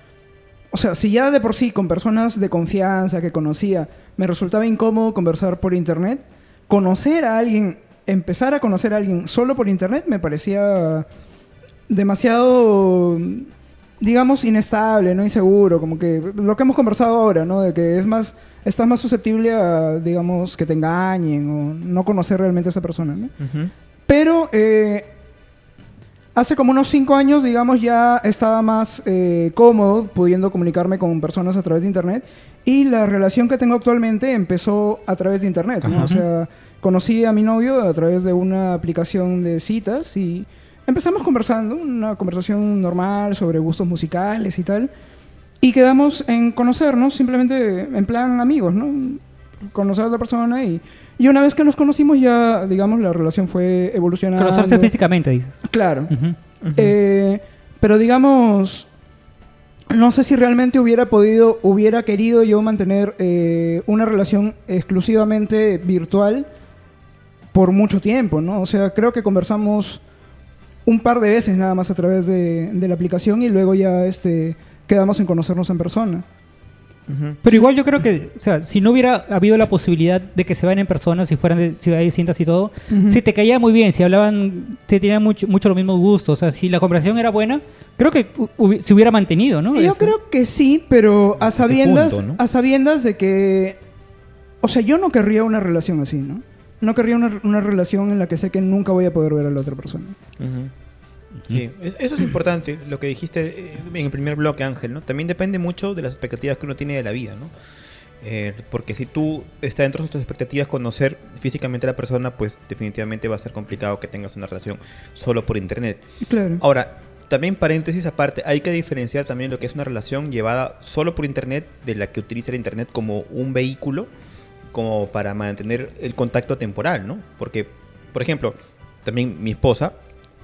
O sea, si ya de por sí con personas de confianza que conocía me resultaba incómodo conversar por internet, conocer a alguien, empezar a conocer a alguien solo por internet me parecía demasiado, digamos, inestable, no inseguro, como que lo que hemos conversado ahora, ¿no? De que es más, estás más susceptible a, digamos, que te engañen o no conocer realmente a esa persona, ¿no? Pero eh, hace como unos cinco años, digamos, ya estaba más eh, cómodo pudiendo comunicarme con personas a través de Internet. Y la relación que tengo actualmente empezó a través de Internet. ¿no? O sea, conocí a mi novio a través de una aplicación de citas y empezamos conversando, una conversación normal sobre gustos musicales y tal. Y quedamos en conocernos simplemente en plan amigos, ¿no? Conocer a otra persona y, y una vez que nos conocimos ya, digamos, la relación fue evolucionando. Conocerse físicamente, dices. Claro. Eh, pero digamos, no sé si realmente hubiera podido, hubiera querido yo mantener eh, una relación exclusivamente virtual por mucho tiempo, ¿no? O sea, creo que conversamos un par de veces nada más a través de, de la aplicación y luego ya este, quedamos en conocernos en persona. Pero igual yo creo que, o sea, si no hubiera habido la posibilidad de que se vayan en persona, si fueran de ciudades distintas y todo, Ujú. si te caía muy bien, si hablaban, te tenían mucho, mucho los mismos gustos, o sea, si la conversación era buena, creo que hu- hubi- se hubiera mantenido, ¿no? Yo Eso. creo que sí, pero a sabiendas, punto, ¿no? a sabiendas de que, o sea, yo no querría una relación así, ¿no? No querría una, una relación en la que sé que nunca voy a poder ver a la otra persona. Ujú. Sí, es- eso es importante, lo que dijiste eh, en el primer bloque, Ángel, ¿no? También depende mucho de las expectativas que uno tiene de la vida, ¿no? Eh, porque si tú está dentro de tus expectativas conocer físicamente a la persona, pues definitivamente va a ser complicado que tengas una relación solo por internet. Claro. Ahora, también paréntesis aparte, hay que diferenciar también lo que es una relación llevada solo por internet de la que utiliza el internet como un vehículo como para mantener el contacto temporal, ¿no? Porque, por ejemplo, también mi esposa,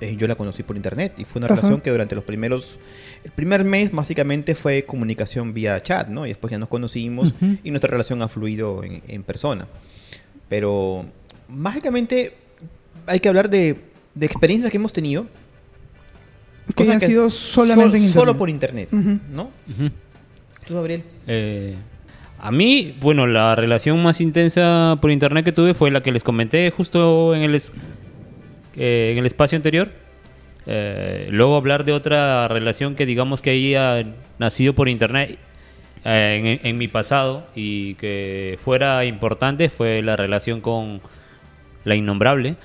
eh, yo la conocí por internet y fue una Ajá. relación que durante los primeros, el primer mes básicamente fue comunicación vía chat, ¿no? Y después ya nos conocimos y nuestra relación ha fluido en, en persona. Pero mágicamente hay que hablar de, de experiencias que hemos tenido. que que sido solamente sol- en internet. Solo por internet. ¿no? Ujú. ¿Tú, Gabriel? Eh, A mí, bueno, la relación más intensa por internet que tuve fue la que les comenté justo en el, eh, en el espacio anterior. Eh, luego hablar de otra relación que digamos que haya nacido por internet eh, en, en mi pasado y que fuera importante fue la relación con la innombrable,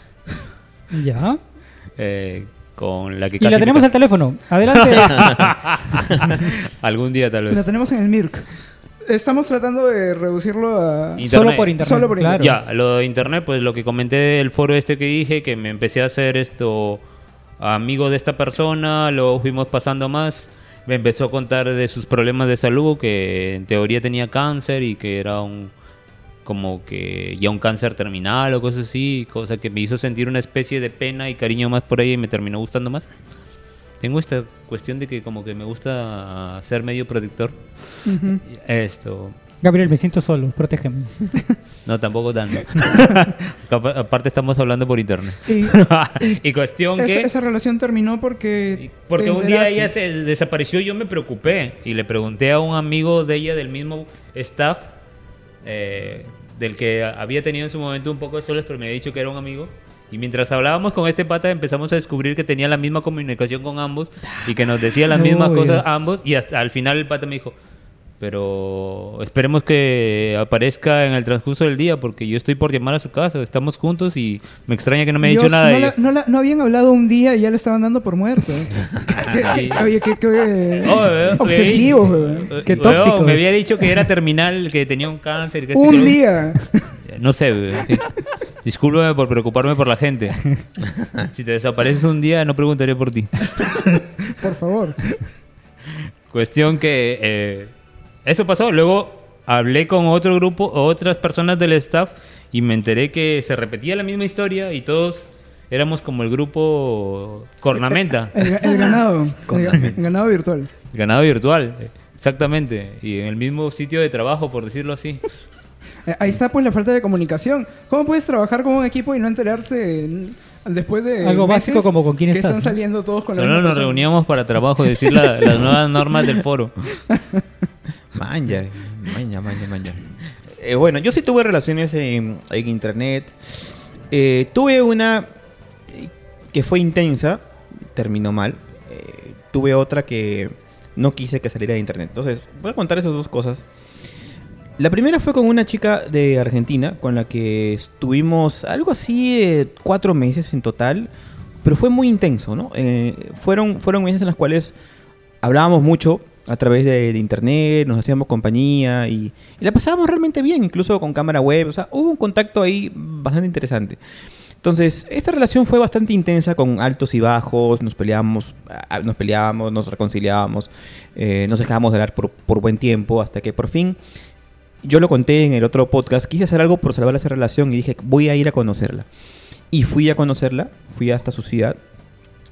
Ya. eh, con la que Y casi la me tenemos al teléfono. Adelante. algún día tal La vez. tenemos en el MIRC. Estamos tratando de reducirlo a... Internet. Solo por internet. Solo por claro. Ya, lo de internet, pues lo que comenté del foro este que dije, que me empecé a hacer esto amigo de esta persona, luego fuimos pasando más, me empezó a contar de sus problemas de salud, que en teoría tenía cáncer y que era un como que ya un cáncer terminal o cosas así, cosa que me hizo sentir una especie de pena y cariño más por ella y me terminó gustando más. Tengo esta cuestión de que como que me gusta ser medio protector. Esto, Gabriel, me siento solo. Protégeme. no, tampoco tanto. Aparte estamos hablando por internet. Y y cuestión esa, que... esa relación terminó porque... Porque un día ella se desapareció, yo me preocupé y le pregunté a un amigo de ella del mismo staff, eh, del que había tenido en su momento un poco de soles, pero me había dicho que era un amigo. Y mientras hablábamos con este pata empezamos a descubrir que tenía la misma comunicación con ambos y que nos decía las mismas cosas ambos y hasta al final el pata me dijo, pero esperemos que aparezca en el transcurso del día porque yo estoy por llamar a su casa, estamos juntos y me extraña que no me haya dicho nada. No, la- no la- no habían hablado un día y ya le estaban dando por muerto. ¿Qué, qué- oye, eh, eh, eh, tóxicos. Me había dicho que era terminal, que tenía un cáncer. Que Un lo- día. No sé, weón. Discúlpame por preocuparme por la gente. Si te desapareces un día, no preguntaré por ti. Por favor. Cuestión que eh, eso pasó. Luego hablé con otro grupo, otras personas del staff, y me enteré que se repetía la misma historia y todos éramos como el grupo Cornamenta, El, ga- el ganado. El, ganado virtual. ganado virtual. Exactamente. Y en el mismo sitio de trabajo, por decirlo así. Ahí está pues la falta de comunicación. ¿Cómo puedes trabajar con un equipo y no enterarte en- después de Algo meses básico como con quién que estás, están saliendo todos con la Solo misma nos reuníamos para trabajo, decir la- las nuevas normas del foro. Manja, manja, manja, manja. Eh, bueno, yo sí tuve relaciones en, en internet. Eh, tuve una que fue intensa, terminó mal. Eh, tuve otra que no quise que saliera de internet. Entonces, voy a contar esas dos cosas. La primera fue con una chica de Argentina con la que estuvimos algo así de cuatro meses en total, pero fue muy intenso, ¿no? Eh, fueron, fueron meses en los cuales hablábamos mucho a través de, internet, nos hacíamos compañía y, la pasábamos realmente bien, incluso con cámara web, o sea, hubo un contacto ahí bastante interesante. Entonces, esta relación fue bastante intensa, con altos y bajos, nos peleábamos, ah, nos peleábamos, nos reconciliábamos, eh, nos dejábamos de hablar por buen tiempo, hasta que por fin, yo lo conté en el otro podcast, quise hacer algo por salvar esa relación y dije, voy a ir a conocerla. Y fui a conocerla, fui hasta su ciudad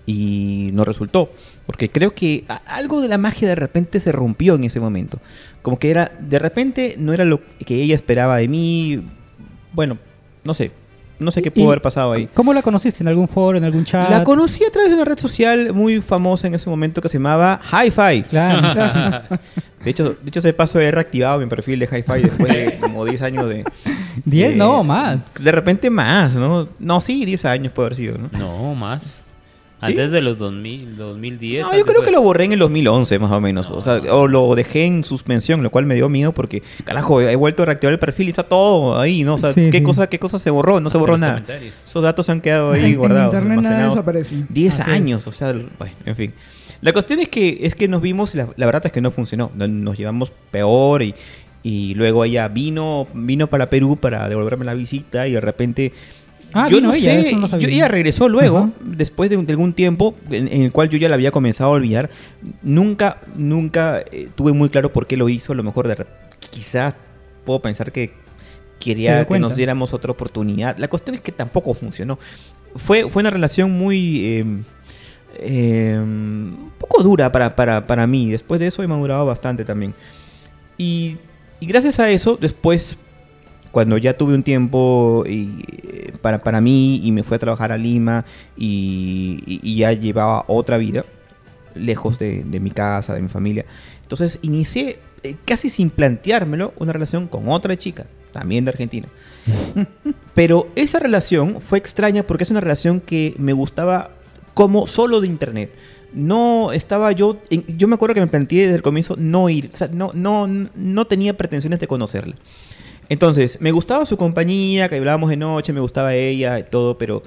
y no resultó. Porque creo que algo de la magia de repente se rompió en ese momento. Como que era, de repente no era lo que ella esperaba de mí. Bueno, no sé. No sé qué pudo haber pasado ahí. ¿Cómo la conociste? ¿En algún foro, en algún chat? La conocí a través de una red social muy famosa en ese momento que se llamaba Hi-Fi. Claro. De hecho, de hecho, ese paso he reactivado mi perfil de Hi-Fi después de como 10 años de... ¿Diez? de- No, más. De repente más, ¿no? No, sí, 10 años puede haber sido, ¿no? No, más. Antes de los 2000, 2010. No, yo creo fue- que lo borré en el 2011 más o menos. O sea, o lo dejé en suspensión, lo cual me dio miedo porque, carajo, he vuelto a reactivar el perfil y está todo ahí, ¿no? O sea, Sí, ¿qué, sí. Cosa, ¿qué cosa se borró? No se borró nada. Esos datos han quedado ahí En- en guardados. internet nada desaparece. 10 Así es. años, o sea, bueno, en fin. La cuestión es que es que nos vimos y la, la verdad es que no funcionó. No- Nos llevamos peor y, y luego ella vino vino para Perú para devolverme la visita y de repente Ah, yo no ella, sé, eso no sabía. yo- ella regresó luego, Ajá. después de, un- de algún tiempo en, en el cual yo ya la había comenzado a olvidar. Nunca, nunca eh, tuve muy claro por qué lo hizo. A lo mejor de, quizás puedo pensar que quería que nos diéramos otra oportunidad. La cuestión es que tampoco funcionó. Fue, fue una relación muy... eh, eh, un poco dura para, para, para mí. Después de eso he madurado bastante también. Y, y gracias a eso, después, cuando ya tuve un tiempo y, eh, para, para mí y me fui a trabajar a Lima y, y- y ya llevaba otra vida, lejos de, de mi casa, de mi familia, entonces inicié eh, casi sin planteármelo, una relación con otra chica, también de Argentina. Pero esa relación fue extraña porque es una relación que me gustaba como solo de internet. No estaba yo, en- yo me acuerdo que me planteé desde el comienzo no ir, o sea, no, no, no tenía pretensiones de conocerla. Entonces, me gustaba su compañía, que hablábamos de noche, me gustaba ella y todo, pero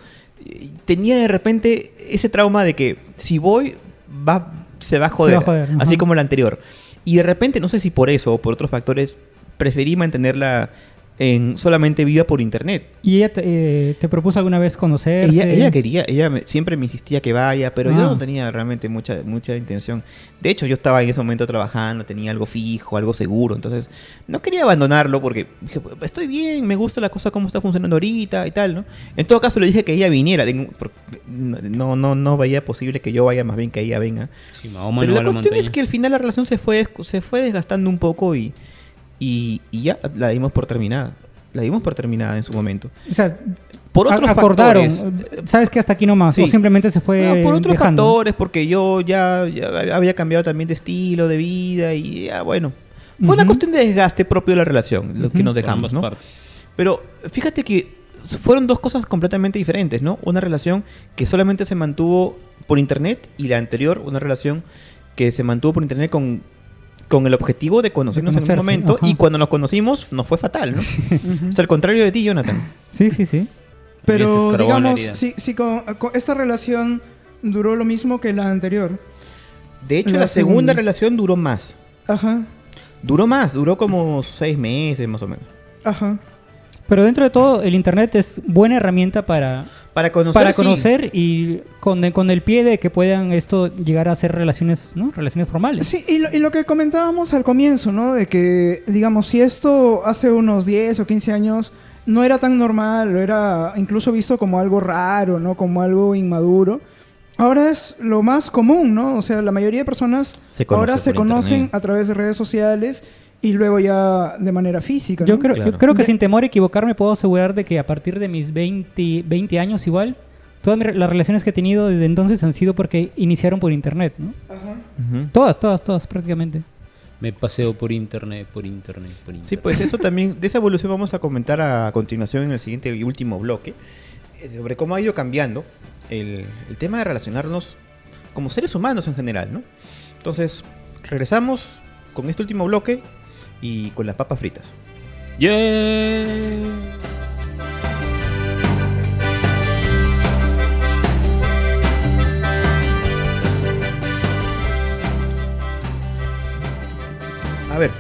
eh, tenía de repente ese trauma de que si voy, va, se va a joder, va a joder, así como la anterior. Y de repente, no sé si por eso o por otros factores, preferí mantenerla en solamente viva por internet. ¿Y ella te, eh, te propuso alguna vez conocerse? Ella, ella quería, ella me- siempre me insistía que vaya, pero yo Ah. no tenía realmente mucha, mucha intención. De hecho, yo estaba en ese momento trabajando, tenía algo fijo, algo seguro, entonces no quería abandonarlo porque dije, estoy bien, me gusta la cosa como está funcionando ahorita y tal, ¿no? En todo caso le dije que ella viniera, no, no, no veía posible que yo vaya, más bien que ella venga. Sí, Pero no la a la cuestión es que al final la relación se fue, se fue desgastando un poco y, y, y ya la dimos por terminada. La dimos por terminada en su momento. O sea, Por otros acordaron. factores. ¿Sabes que hasta aquí nomás? Sí. O simplemente se fue No, por otros dejando? factores, porque yo ya, ya había cambiado también de estilo, de vida y ya, bueno. Fue una cuestión de desgaste propio de la relación, lo que nos dejamos, ¿no? partes. Pero fíjate que fueron dos cosas completamente diferentes, ¿no? Una relación que solamente se mantuvo por internet y la anterior, una relación que se mantuvo por internet con, con el objetivo de conocernos en un momento ajá. y cuando nos conocimos nos fue fatal, ¿no? o sea, al contrario de ti, Jonathan. Sí, sí, sí. Pero digamos, si, si con, con esta relación duró lo mismo que la anterior. De hecho, La la, segunda segunda. relación duró más. Ajá, Duró más, duró como seis meses más o menos. ajá. Pero dentro de todo, el Internet es buena herramienta para, Para conocer, para sí. conocer y con, el- con el pie de que puedan esto llegar a ser relaciones, ¿no? Relaciones formales. Sí, y lo, y lo que comentábamos al comienzo, ¿no? De que, digamos, si esto hace unos 10 o 15 años no era tan normal, o era incluso visto como algo raro, ¿no? Como algo inmaduro. Ahora es lo más común, ¿no? O sea, la mayoría de personas Se ahora se conocen internet. a través de redes sociales y luego ya de manera física. Yo ¿no? creo, Claro. yo creo que De- sin temor a equivocarme puedo asegurar de que a partir de mis 20, 20 años igual, todas mis las relaciones que he tenido desde entonces han sido porque iniciaron por internet, ¿no? Ajá. Ujú. Todas, todas, todas prácticamente. Me paseo por internet, por internet, por internet. Sí, pues eso también, de esa evolución vamos a comentar a continuación en el siguiente y último bloque, eh, sobre cómo ha ido cambiando el, el tema de relacionarnos como seres humanos en general, ¿no? Entonces, regresamos con este último bloque y con las papas fritas. Yeah. A ver,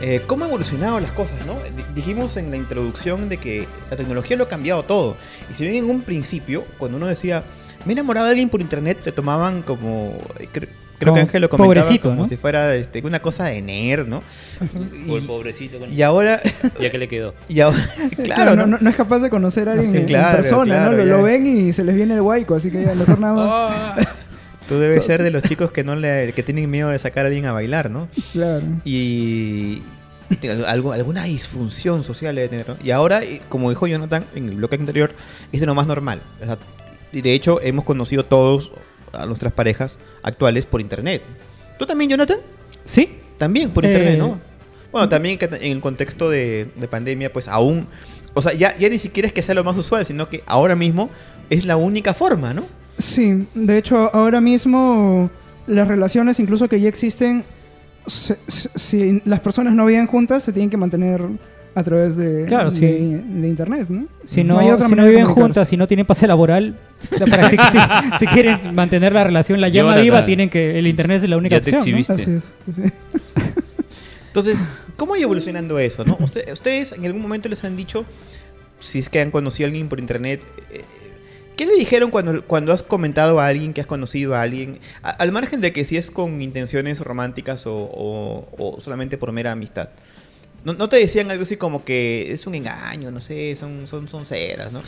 eh, ¿cómo han evolucionado las cosas, no? Di- Dijimos en la introducción de que la tecnología lo ha cambiado todo. Y si bien en un principio, cuando uno decía, me he enamorado de alguien por internet, te tomaban como... cre- Creo Como que Ángel lo comentaba pobrecito, como ¿no? si fuera este, una cosa de nerd, ¿no? O el Y, pobrecito. con- y ahora... Ya que le quedó. Y ahora Claro, claro, no, ¿no? es capaz de conocer a alguien Sí, en- en, claro, persona, claro, ¿no? Lo, lo ven y se les viene el guayco, así que ya mejor nada más. Tú debes ser de los chicos que no le, que tienen miedo de sacar a alguien a bailar, ¿no? Claro. Y alguna disfunción social debe tener, ¿no? Y ahora, eh, como dijo Jonathan en el bloque anterior, es de lo más normal. O sea, y de hecho, hemos conocido todos a nuestras parejas actuales por internet. ¿Tú también, Jonathan? Sí, También por Eh, internet, ¿no? Bueno, también que en el contexto de, de pandemia, pues aún... O sea, ya, ya ni siquiera es que sea lo más usual, sino que ahora mismo es la única forma, ¿no? Sí, de hecho, ahora mismo las relaciones, incluso que ya existen, se- se- si las personas no viven juntas, se tienen que mantener a través de, Claro, de, sí. de internet, ¿no? si no, hay otra si no viven juntas, si no tienen pase laboral, para si, si- si quieren mantener la relación, la llama viva, tienen que el internet es la única Ya te opción. ¿no? exhibiste. Así es. así es. Entonces, ¿cómo ha evolucionando eso? ¿no? Usted- ¿Ustedes en algún momento les han dicho, si es que han conocido a alguien por internet, eh, ¿qué le dijeron cuando, cuando has comentado a alguien que has conocido a alguien? A- al margen de que si es con intenciones románticas o, o- o solamente por mera amistad. ¿No, no te decían algo así como que es un engaño, no sé, son, son, son ceras, ¿no?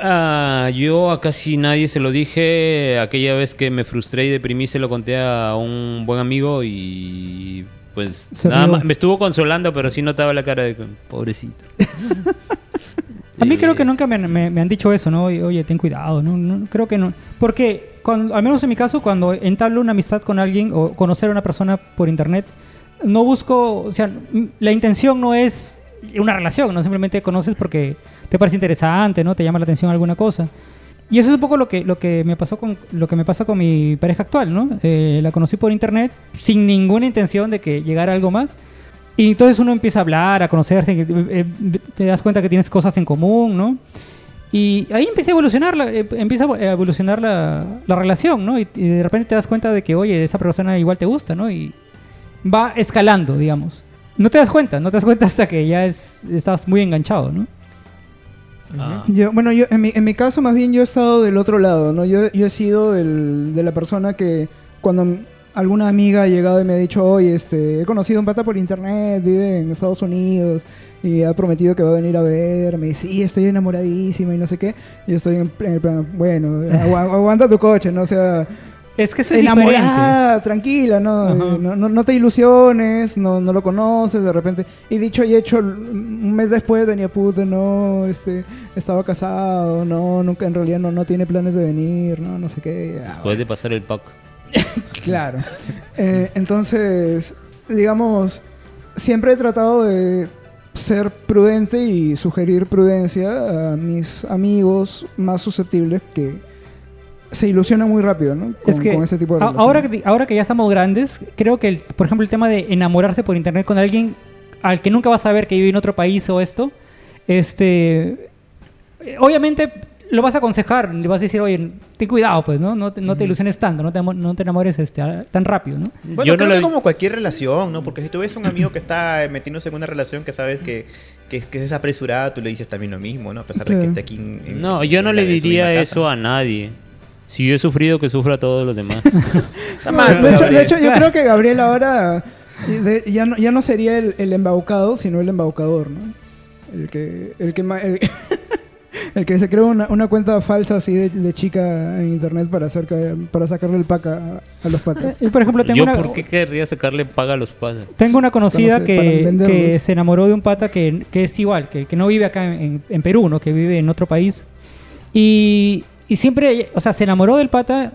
Ah, yo a casi nadie se lo dije. Aquella vez que me frustré y deprimí se lo conté a un buen amigo y pues Se nada más. Me estuvo consolando, pero sí notaba la cara de pobrecito. A mí Eh, creo que nunca me, me- me han dicho eso, ¿no? Oye, oye, ten cuidado, ¿no? No, Creo que no. Porque, cuando, al menos en mi caso, cuando entablo una amistad con alguien o conocer a una persona por internet, no busco, o sea, la intención no es una relación, no simplemente conoces porque te parece interesante, ¿no? Te llama la atención alguna cosa. Y eso es un poco lo que, lo que me pasó con lo que me pasa con mi pareja actual, ¿no? Eh, la conocí por internet sin ninguna intención de que llegara algo más. Y entonces uno empieza a hablar, a conocerse, eh, eh, te das cuenta que tienes cosas en común, ¿no? Y ahí empieza a evolucionar, la, eh, empieza a evolucionar la, la relación, ¿no? Y, y de repente te das cuenta de que, oye, esa persona igual te gusta, ¿no? Y va escalando, digamos. No te das cuenta, no te das cuenta hasta que ya es, estás muy enganchado, ¿no? Ah. Yo, bueno, yo, en, mi, en mi caso más bien yo he estado del otro lado, ¿no? Yo, yo he sido del- de la persona que cuando alguna amiga ha llegado y me ha dicho, oye, este, he conocido un pata por internet, vive en Estados Unidos y ha prometido que va a venir a verme, y sí, estoy enamoradísima y no sé qué, yo estoy en, el plan, bueno, agu- aguanta tu coche, ¿no? O sea, Es que eso es diferente. enamorada, tranquila. Eh, no, no, no te ilusiones, no, no lo conoces de repente. Y dicho y hecho, un mes después venía puto, no, este, estaba casado, no, nunca, en realidad no, no tiene planes de venir, no, no sé qué. Ah, Puedes pasar el pack. Claro. Eh, entonces, digamos, siempre he tratado de ser prudente y sugerir prudencia a mis amigos más susceptibles que se ilusionan muy rápido, ¿no? Con, es que, con ese tipo de ahora, que ahora que ya estamos grandes, creo que, el- por ejemplo, el tema de enamorarse por internet con alguien al que nunca vas a ver que vive en otro país o esto, este, obviamente lo vas a aconsejar, le vas a decir, oye, ten cuidado, pues, ¿no? No te, no te ilusiones tanto, no te, amo- no te enamores este, a- tan rápido, ¿no? Bueno, Yo no creo lo que como cualquier relación, ¿no? Porque si tú ves a un amigo que está metiéndose en una relación que sabes que, que, que es apresurada, tú le dices también lo mismo, ¿no? A pesar de que Claro. esté aquí en, en- No, yo no en le la- en su diría misma casa. eso a nadie. Si yo he sufrido, que sufra a todos los demás. Mal, de, hecho, de hecho, yo creo que Gabriel ahora de- ya, no, ya no sería el, el embaucado, sino el embaucador, ¿no? El que, el que, el, el que se creó una, una cuenta falsa así de, de chica en internet para, hacer para sacarle el pack a, a los patas. Y, por ejemplo, tengo yo, una, ¿por qué querría sacarle paga a los padres? tengo una conocida que, que se enamoró de un pata que, que es igual, que, que no vive acá en, en Perú, ¿no? Que vive en otro país. Y, y siempre, o sea, se enamoró del pata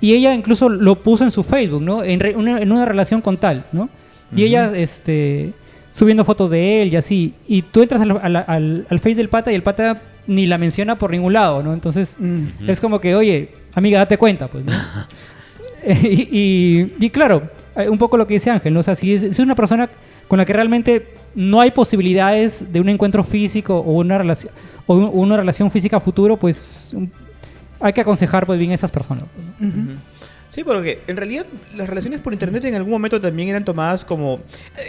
y ella incluso lo puso en su Facebook, ¿no? En, re- una, en una relación con tal, ¿no? Y ella, este, subiendo fotos de él y así. Y tú entras al, al, al, al Face del pata y el pata ni la menciona por ningún lado, ¿no? Entonces, Mm. es como que, oye, amiga, date cuenta, pues, ¿no? y, y- y claro, un poco lo que dice Ángel, ¿no? O sea, si es, es una persona con la que realmente no hay posibilidades de un encuentro físico o una relación o un- una relación física a futuro, pues hay que aconsejar pues bien a esas personas. ¿no? Ujú. Sí, porque en realidad las relaciones por internet en algún momento también eran tomadas como.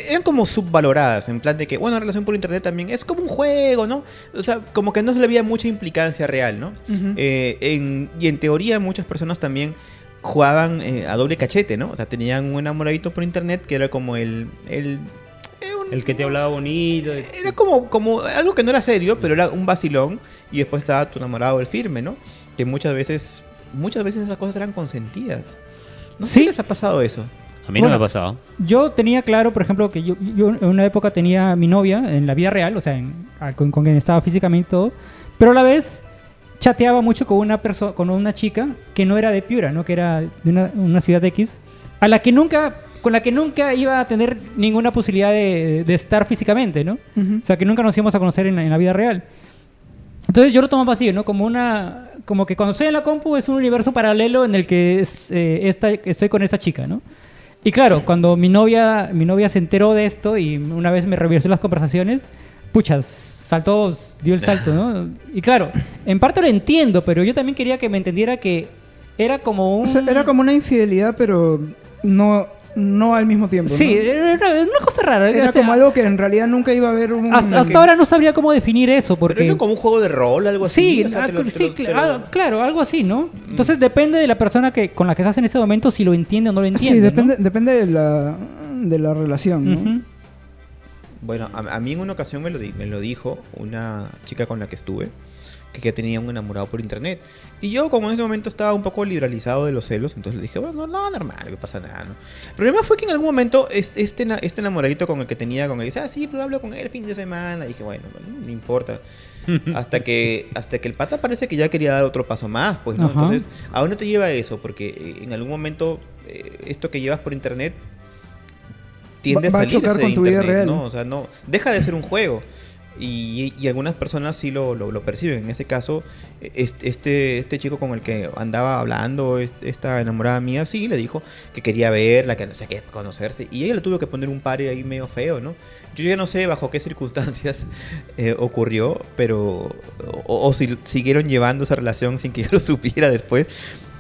eran como subvaloradas, en plan de que, bueno, una relación por internet también es como un juego, ¿no? O sea, como que no se le había mucha implicancia real, ¿no? Ujú. Eh, en- y en teoría muchas personas también jugaban eh, a doble cachete, ¿no? O sea, tenían un enamoradito por internet que era como el. el eh, El que te hablaba bonito. era como, como algo que no era serio, pero era un vacilón. Y después estaba tu enamorado el firme, ¿no? Que muchas veces, muchas veces esas cosas eran consentidas. No sé Sí. si les ha pasado eso. A mí no me ha pasado. Yo tenía claro, por ejemplo, que yo, yo en una época tenía a mi novia en la vida real, o sea, en- con, con quien estaba físicamente y todo, pero a la vez chateaba mucho con una persona, con una chica que no era de Piura, ¿no? Que era de una, una ciudad X, a la que nunca, con la que nunca iba a tener ninguna posibilidad de, de estar físicamente, ¿no? Ujú. O sea, que nunca nos íbamos a conocer en, en la vida real. Entonces yo lo tomaba así, ¿no? Como una... Como que cuando estoy en la compu es un universo paralelo en el que es, eh, esta- estoy con esta chica, ¿no? Y claro, cuando mi novia, mi novia se enteró de esto y una vez me revisó las conversaciones, puchas, saltó, dio el salto, ¿no? Y claro, en parte lo entiendo, pero yo también quería que me entendiera que era como un... O sea, era como una infidelidad, pero no, no al mismo tiempo. Sí, ¿no? era era una cosa rara. Era o sea, como algo que en realidad nunca iba a haber un... Hasta, hasta ahora no sabría cómo definir eso, Pero porque... eso es como un juego de rol, algo así. Sí, o sea, ah, lo- sí, lo- lo- ah, claro, algo así, ¿no? Entonces depende de la persona que con la que estás en ese momento si lo entiende o no lo entiende. Sí, ¿no? depende, depende de la, de la relación, ¿no? Bueno, a, a mí en una ocasión me lo, di- me lo dijo una chica con la que estuve, que, que tenía un enamorado por internet. Y yo, como en ese momento estaba un poco liberalizado de los celos, entonces le dije, bueno, no, normal, no pasa nada, ¿no? El problema fue que en algún momento este, este, ena- enamoradito con el que tenía, con el que dice, ah, sí, pero hablo con él el fin de semana. Y dije, bueno, no importa. hasta que hasta que el pata parece que ya quería dar otro paso más, pues, ¿no? Ajá. Entonces, ¿a dónde te lleva eso? Porque eh, en algún momento eh, esto que llevas por internet tiende Va- a va a salirse chocar de con tu vida internet, real. ¿no? O sea, no, deja de ser un juego. Y, y algunas personas sí lo, lo, lo perciben. En ese caso, este, este, este chico con el que andaba hablando, est- esta enamorada mía, sí, le dijo que quería verla, que no sé qué, conocerse. Y ella le tuvo que poner un pare ahí medio feo, ¿no? Yo ya no sé bajo qué circunstancias eh, ocurrió, pero... O, o si siguieron llevando esa relación sin que yo lo supiera después.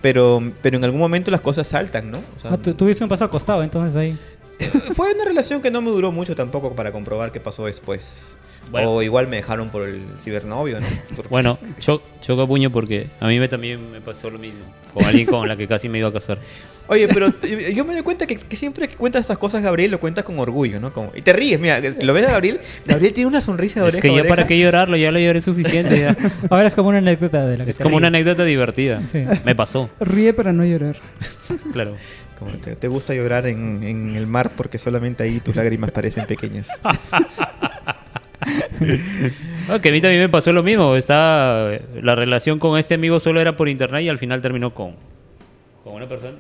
Pero, pero en algún momento las cosas saltan, ¿no? O sea, Ah, tu- tuviste un paso acostado, entonces ahí. fue una relación que no me duró mucho tampoco para comprobar qué pasó después. Bueno. O igual me dejaron por el cibernovio, ¿no? Porque- Bueno, cho choca puño porque a mí me, también me pasó lo mismo. Con alguien con la que casi me iba a casar. Oye, pero yo me doy cuenta que, que siempre que cuentas estas cosas, Gabriel lo cuentas con orgullo, ¿no? Como- y te ríes, mira, que si lo ves a Gabriel, Gabriel tiene una sonrisa de Es oreja que a ya oreja. para qué llorarlo, ya lo lloré suficiente. ya. Ahora es como una anécdota de la que Es te como una ríes. anécdota divertida. Sí. Me pasó, Ríe para no llorar. claro. Como te, te gusta llorar en, en el mar porque solamente ahí tus lágrimas parecen pequeñas. Que a mí también me pasó lo mismo. Estaba, la relación con este amigo solo era por internet y al final terminó con, con una persona.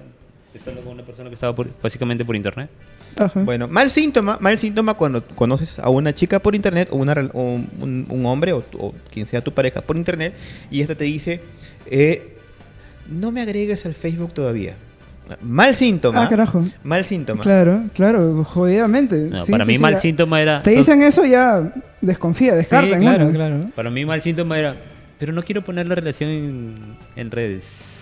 Estando con una persona que estaba por- básicamente por internet. Ajá. Bueno, mal síntoma, mal síntoma cuando conoces a una chica por internet o, una, rel- o un, un hombre o, o quien sea tu pareja por internet y esta te dice, eh, no me agregues al Facebook todavía. Mal síntoma. Ah, carajo. Mal síntoma. Claro, claro, jodidamente. No, Sí, para sí, mí sí, mal síntoma era... Te dicen eso ya desconfía, descarta. Claro, una. claro. Para mí mal síntoma era... Pero no quiero poner la relación en, en redes.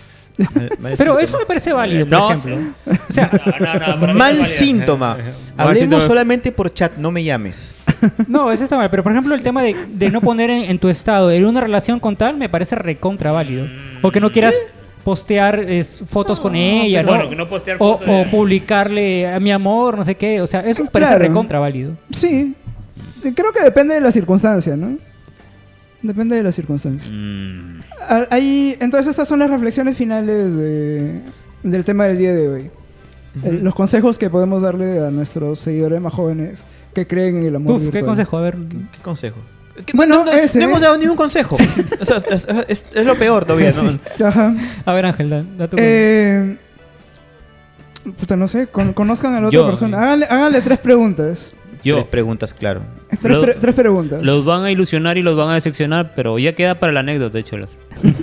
Pero eso me parece válido, por No, ejemplo. sí. O sea, No, no, no, para mí no Mal síntoma. Hablemos síntoma. solamente por chat, no me llames. no, eso está mal. Pero por ejemplo, el tema de, de no poner en, en tu estado en una relación con tal me parece recontra válido. O que no quieras postear es, fotos con ella, ¿no? bueno, no postear o, fotos o de- publicarle a mi amor, no sé qué. O sea, eso me parece Claro. recontra válido. Sí. Eh, Creo que depende de la circunstancia, ¿no? Depende de la circunstancia. Mm, Ah, Ahí, entonces estas son las reflexiones finales de- del tema del día de hoy. El- los consejos que podemos darle a nuestros seguidores más jóvenes que creen en el amor Uf, ¿qué virtual. consejo? A ver. ¿Qué consejo? Bueno, no, no- ese, no hemos dado ningún consejo. O sea, es, es- es lo peor todavía, ¿no? Ajá. A ver, Ángel, da, da tu Eh, puta, no sé, con- conozcan a la otra Yo, persona. Háganle, háganle tres preguntas. yo, Tres preguntas, claro. Tres, Lo- pre- tres preguntas. los van a ilusionar y los van a decepcionar, pero ya queda para la anécdota, cholas.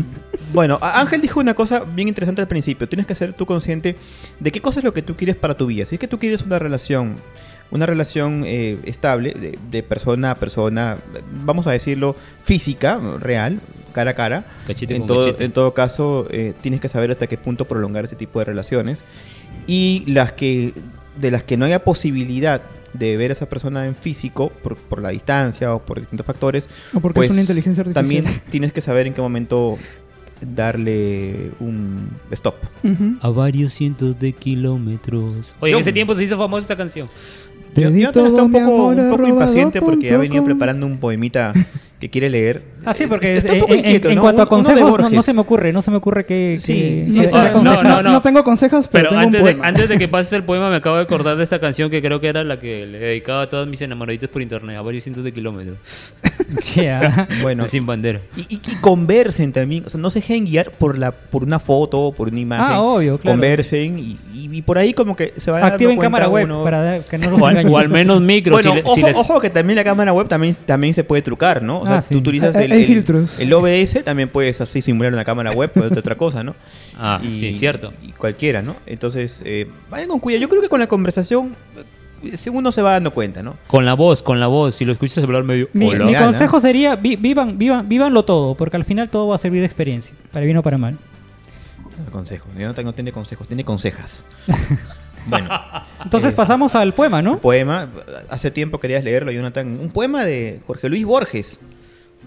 Bueno, Ángel dijo una cosa bien interesante al principio. Tienes que ser tú consciente de qué cosa es lo que tú quieres para tu vida. Si es que tú quieres una relación, una relación eh, estable, de, de persona a persona, vamos a decirlo, física, real, cara a cara. Cachete En con todo, cachete. en todo caso, eh, tienes que saber hasta qué punto prolongar ese tipo de relaciones. Y las que, de las que no haya posibilidad de ver a esa persona en físico, por, por la distancia o por distintos factores, o porque pues, es una inteligencia artificial. también tienes que saber en qué momento darle un stop. Ujú. A varios cientos de kilómetros. Oye, en ese tiempo se hizo famosa esa canción. Yo, está todo un poco, un poco impaciente porque ha venido preparando un poemita que quiere leer. Ah, sí, Eh, porque está un eh, poco en- inquieto, en, ¿no? cuanto a Uno de consejos, no, no se me ocurre, no se me ocurre que... Sí, que- sí, que o No, no, consejo. no, no, no, no. tengo consejos, pero, Pero tengo antes un de, poema. antes de que pases el poema, me acabo de acordar de esta canción que creo que era la que le dedicaba a todos mis enamoraditos por internet, a varios cientos de kilómetros. Ya. Bueno, De sin bandera. y, y- y conversen también. O sea, no se dejen guiar por, la, por una foto, por una imagen. Ah, obvio, claro. Conversen y, y- y por ahí como que se va a Activen cámara web para dar- que no los O al, o al menos micro. Bueno, si le- ojo, si les- ojo que también la cámara web también, también se puede trucar, ¿no? O sea, Ah, sí. tú utilizas Hay- el, hay el- filtros. el OBS, también puedes así simular una cámara web, pues otra cosa, ¿no? Ah, sí, cierto. Y cualquiera, ¿no? Entonces, eh, vayan con cuidado. Yo creo que con la conversación, eh, uno se va dando cuenta, ¿no? Con la voz, con la voz. Si lo escuchas hablar medio... Mi, Hola. mi Gana. consejo sería vi- vivan, vivan, vivanlo todo, porque al final todo va a servir de experiencia, para bien o para mal. Consejos. Jonathan no tiene consejos, tiene consejas. bueno, Entonces Eh, pasamos al poema, ¿no? poema. Hace tiempo querías leerlo, Jonathan. Un poema de Jorge Luis Borges.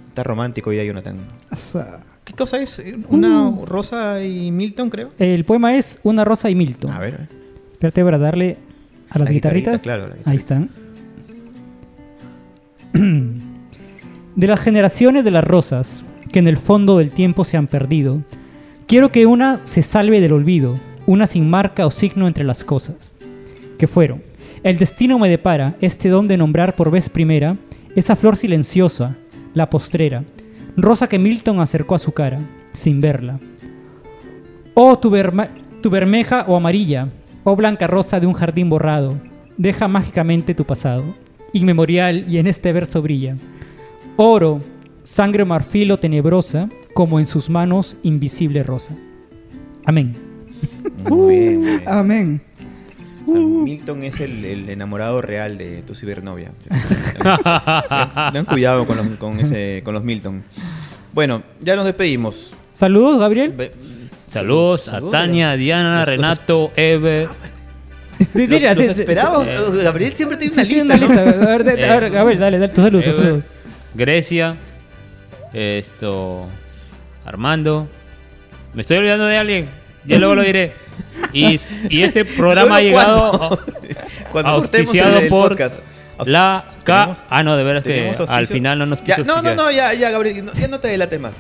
Está romántico hoy día, Jonathan. Asa. ¿Qué cosa es? Una Uh. Rosa y Milton, creo. El poema es Una rosa y Milton. A ver, a ver. Espérate para darle a las La guitarrita, guitarritas. claro, la. Ahí están. De las generaciones de las rosas que en el fondo del tiempo se han perdido, quiero que una se salve del olvido, una sin marca o signo entre las cosas. Que fueron, el destino me depara este don de nombrar por vez primera esa flor silenciosa, la postrera, rosa que Milton acercó a su cara, sin verla. Oh, tu, berma- tu bermeja o amarilla, oh blanca rosa de un jardín borrado, deja mágicamente tu pasado, inmemorial y en este verso brilla. Oro, sangre marfilo tenebrosa, como en sus manos invisible rosa. Amén. Muy bien, muy bien. Amén. O sea, Milton es el, el enamorado real de tu cibernovia. Ten cuidado con los, con, ese, con los Milton. Bueno, ya nos despedimos. Saludos, Gabriel. Saludos a saludos. Tania, Diana, Los- los- Renato, Eve. Los, los esperamos. sí. Gabriel siempre tiene una sí, lista, ¿no? A ver, de- a ver, Eh, Gabriel, dale, dale, tus saludos, saludos. Grecia, esto, Armando. Me estoy olvidando de alguien. Ya luego lo diré. Y, y este programa ha llegado. Cuando auspiciado el- por podcast. La K. ¿Tenemos- Ah, no, de veras que ¿tenemos al final no nos Ya, quiso no, no, no, ya, ya, Gabriel, no- ya no te delates más.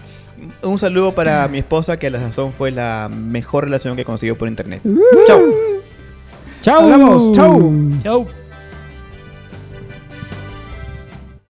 Un saludo para mi esposa, que a la sazón fue la mejor relación que consiguió por internet. Chao. Chao. Hablamos, chau. Chau.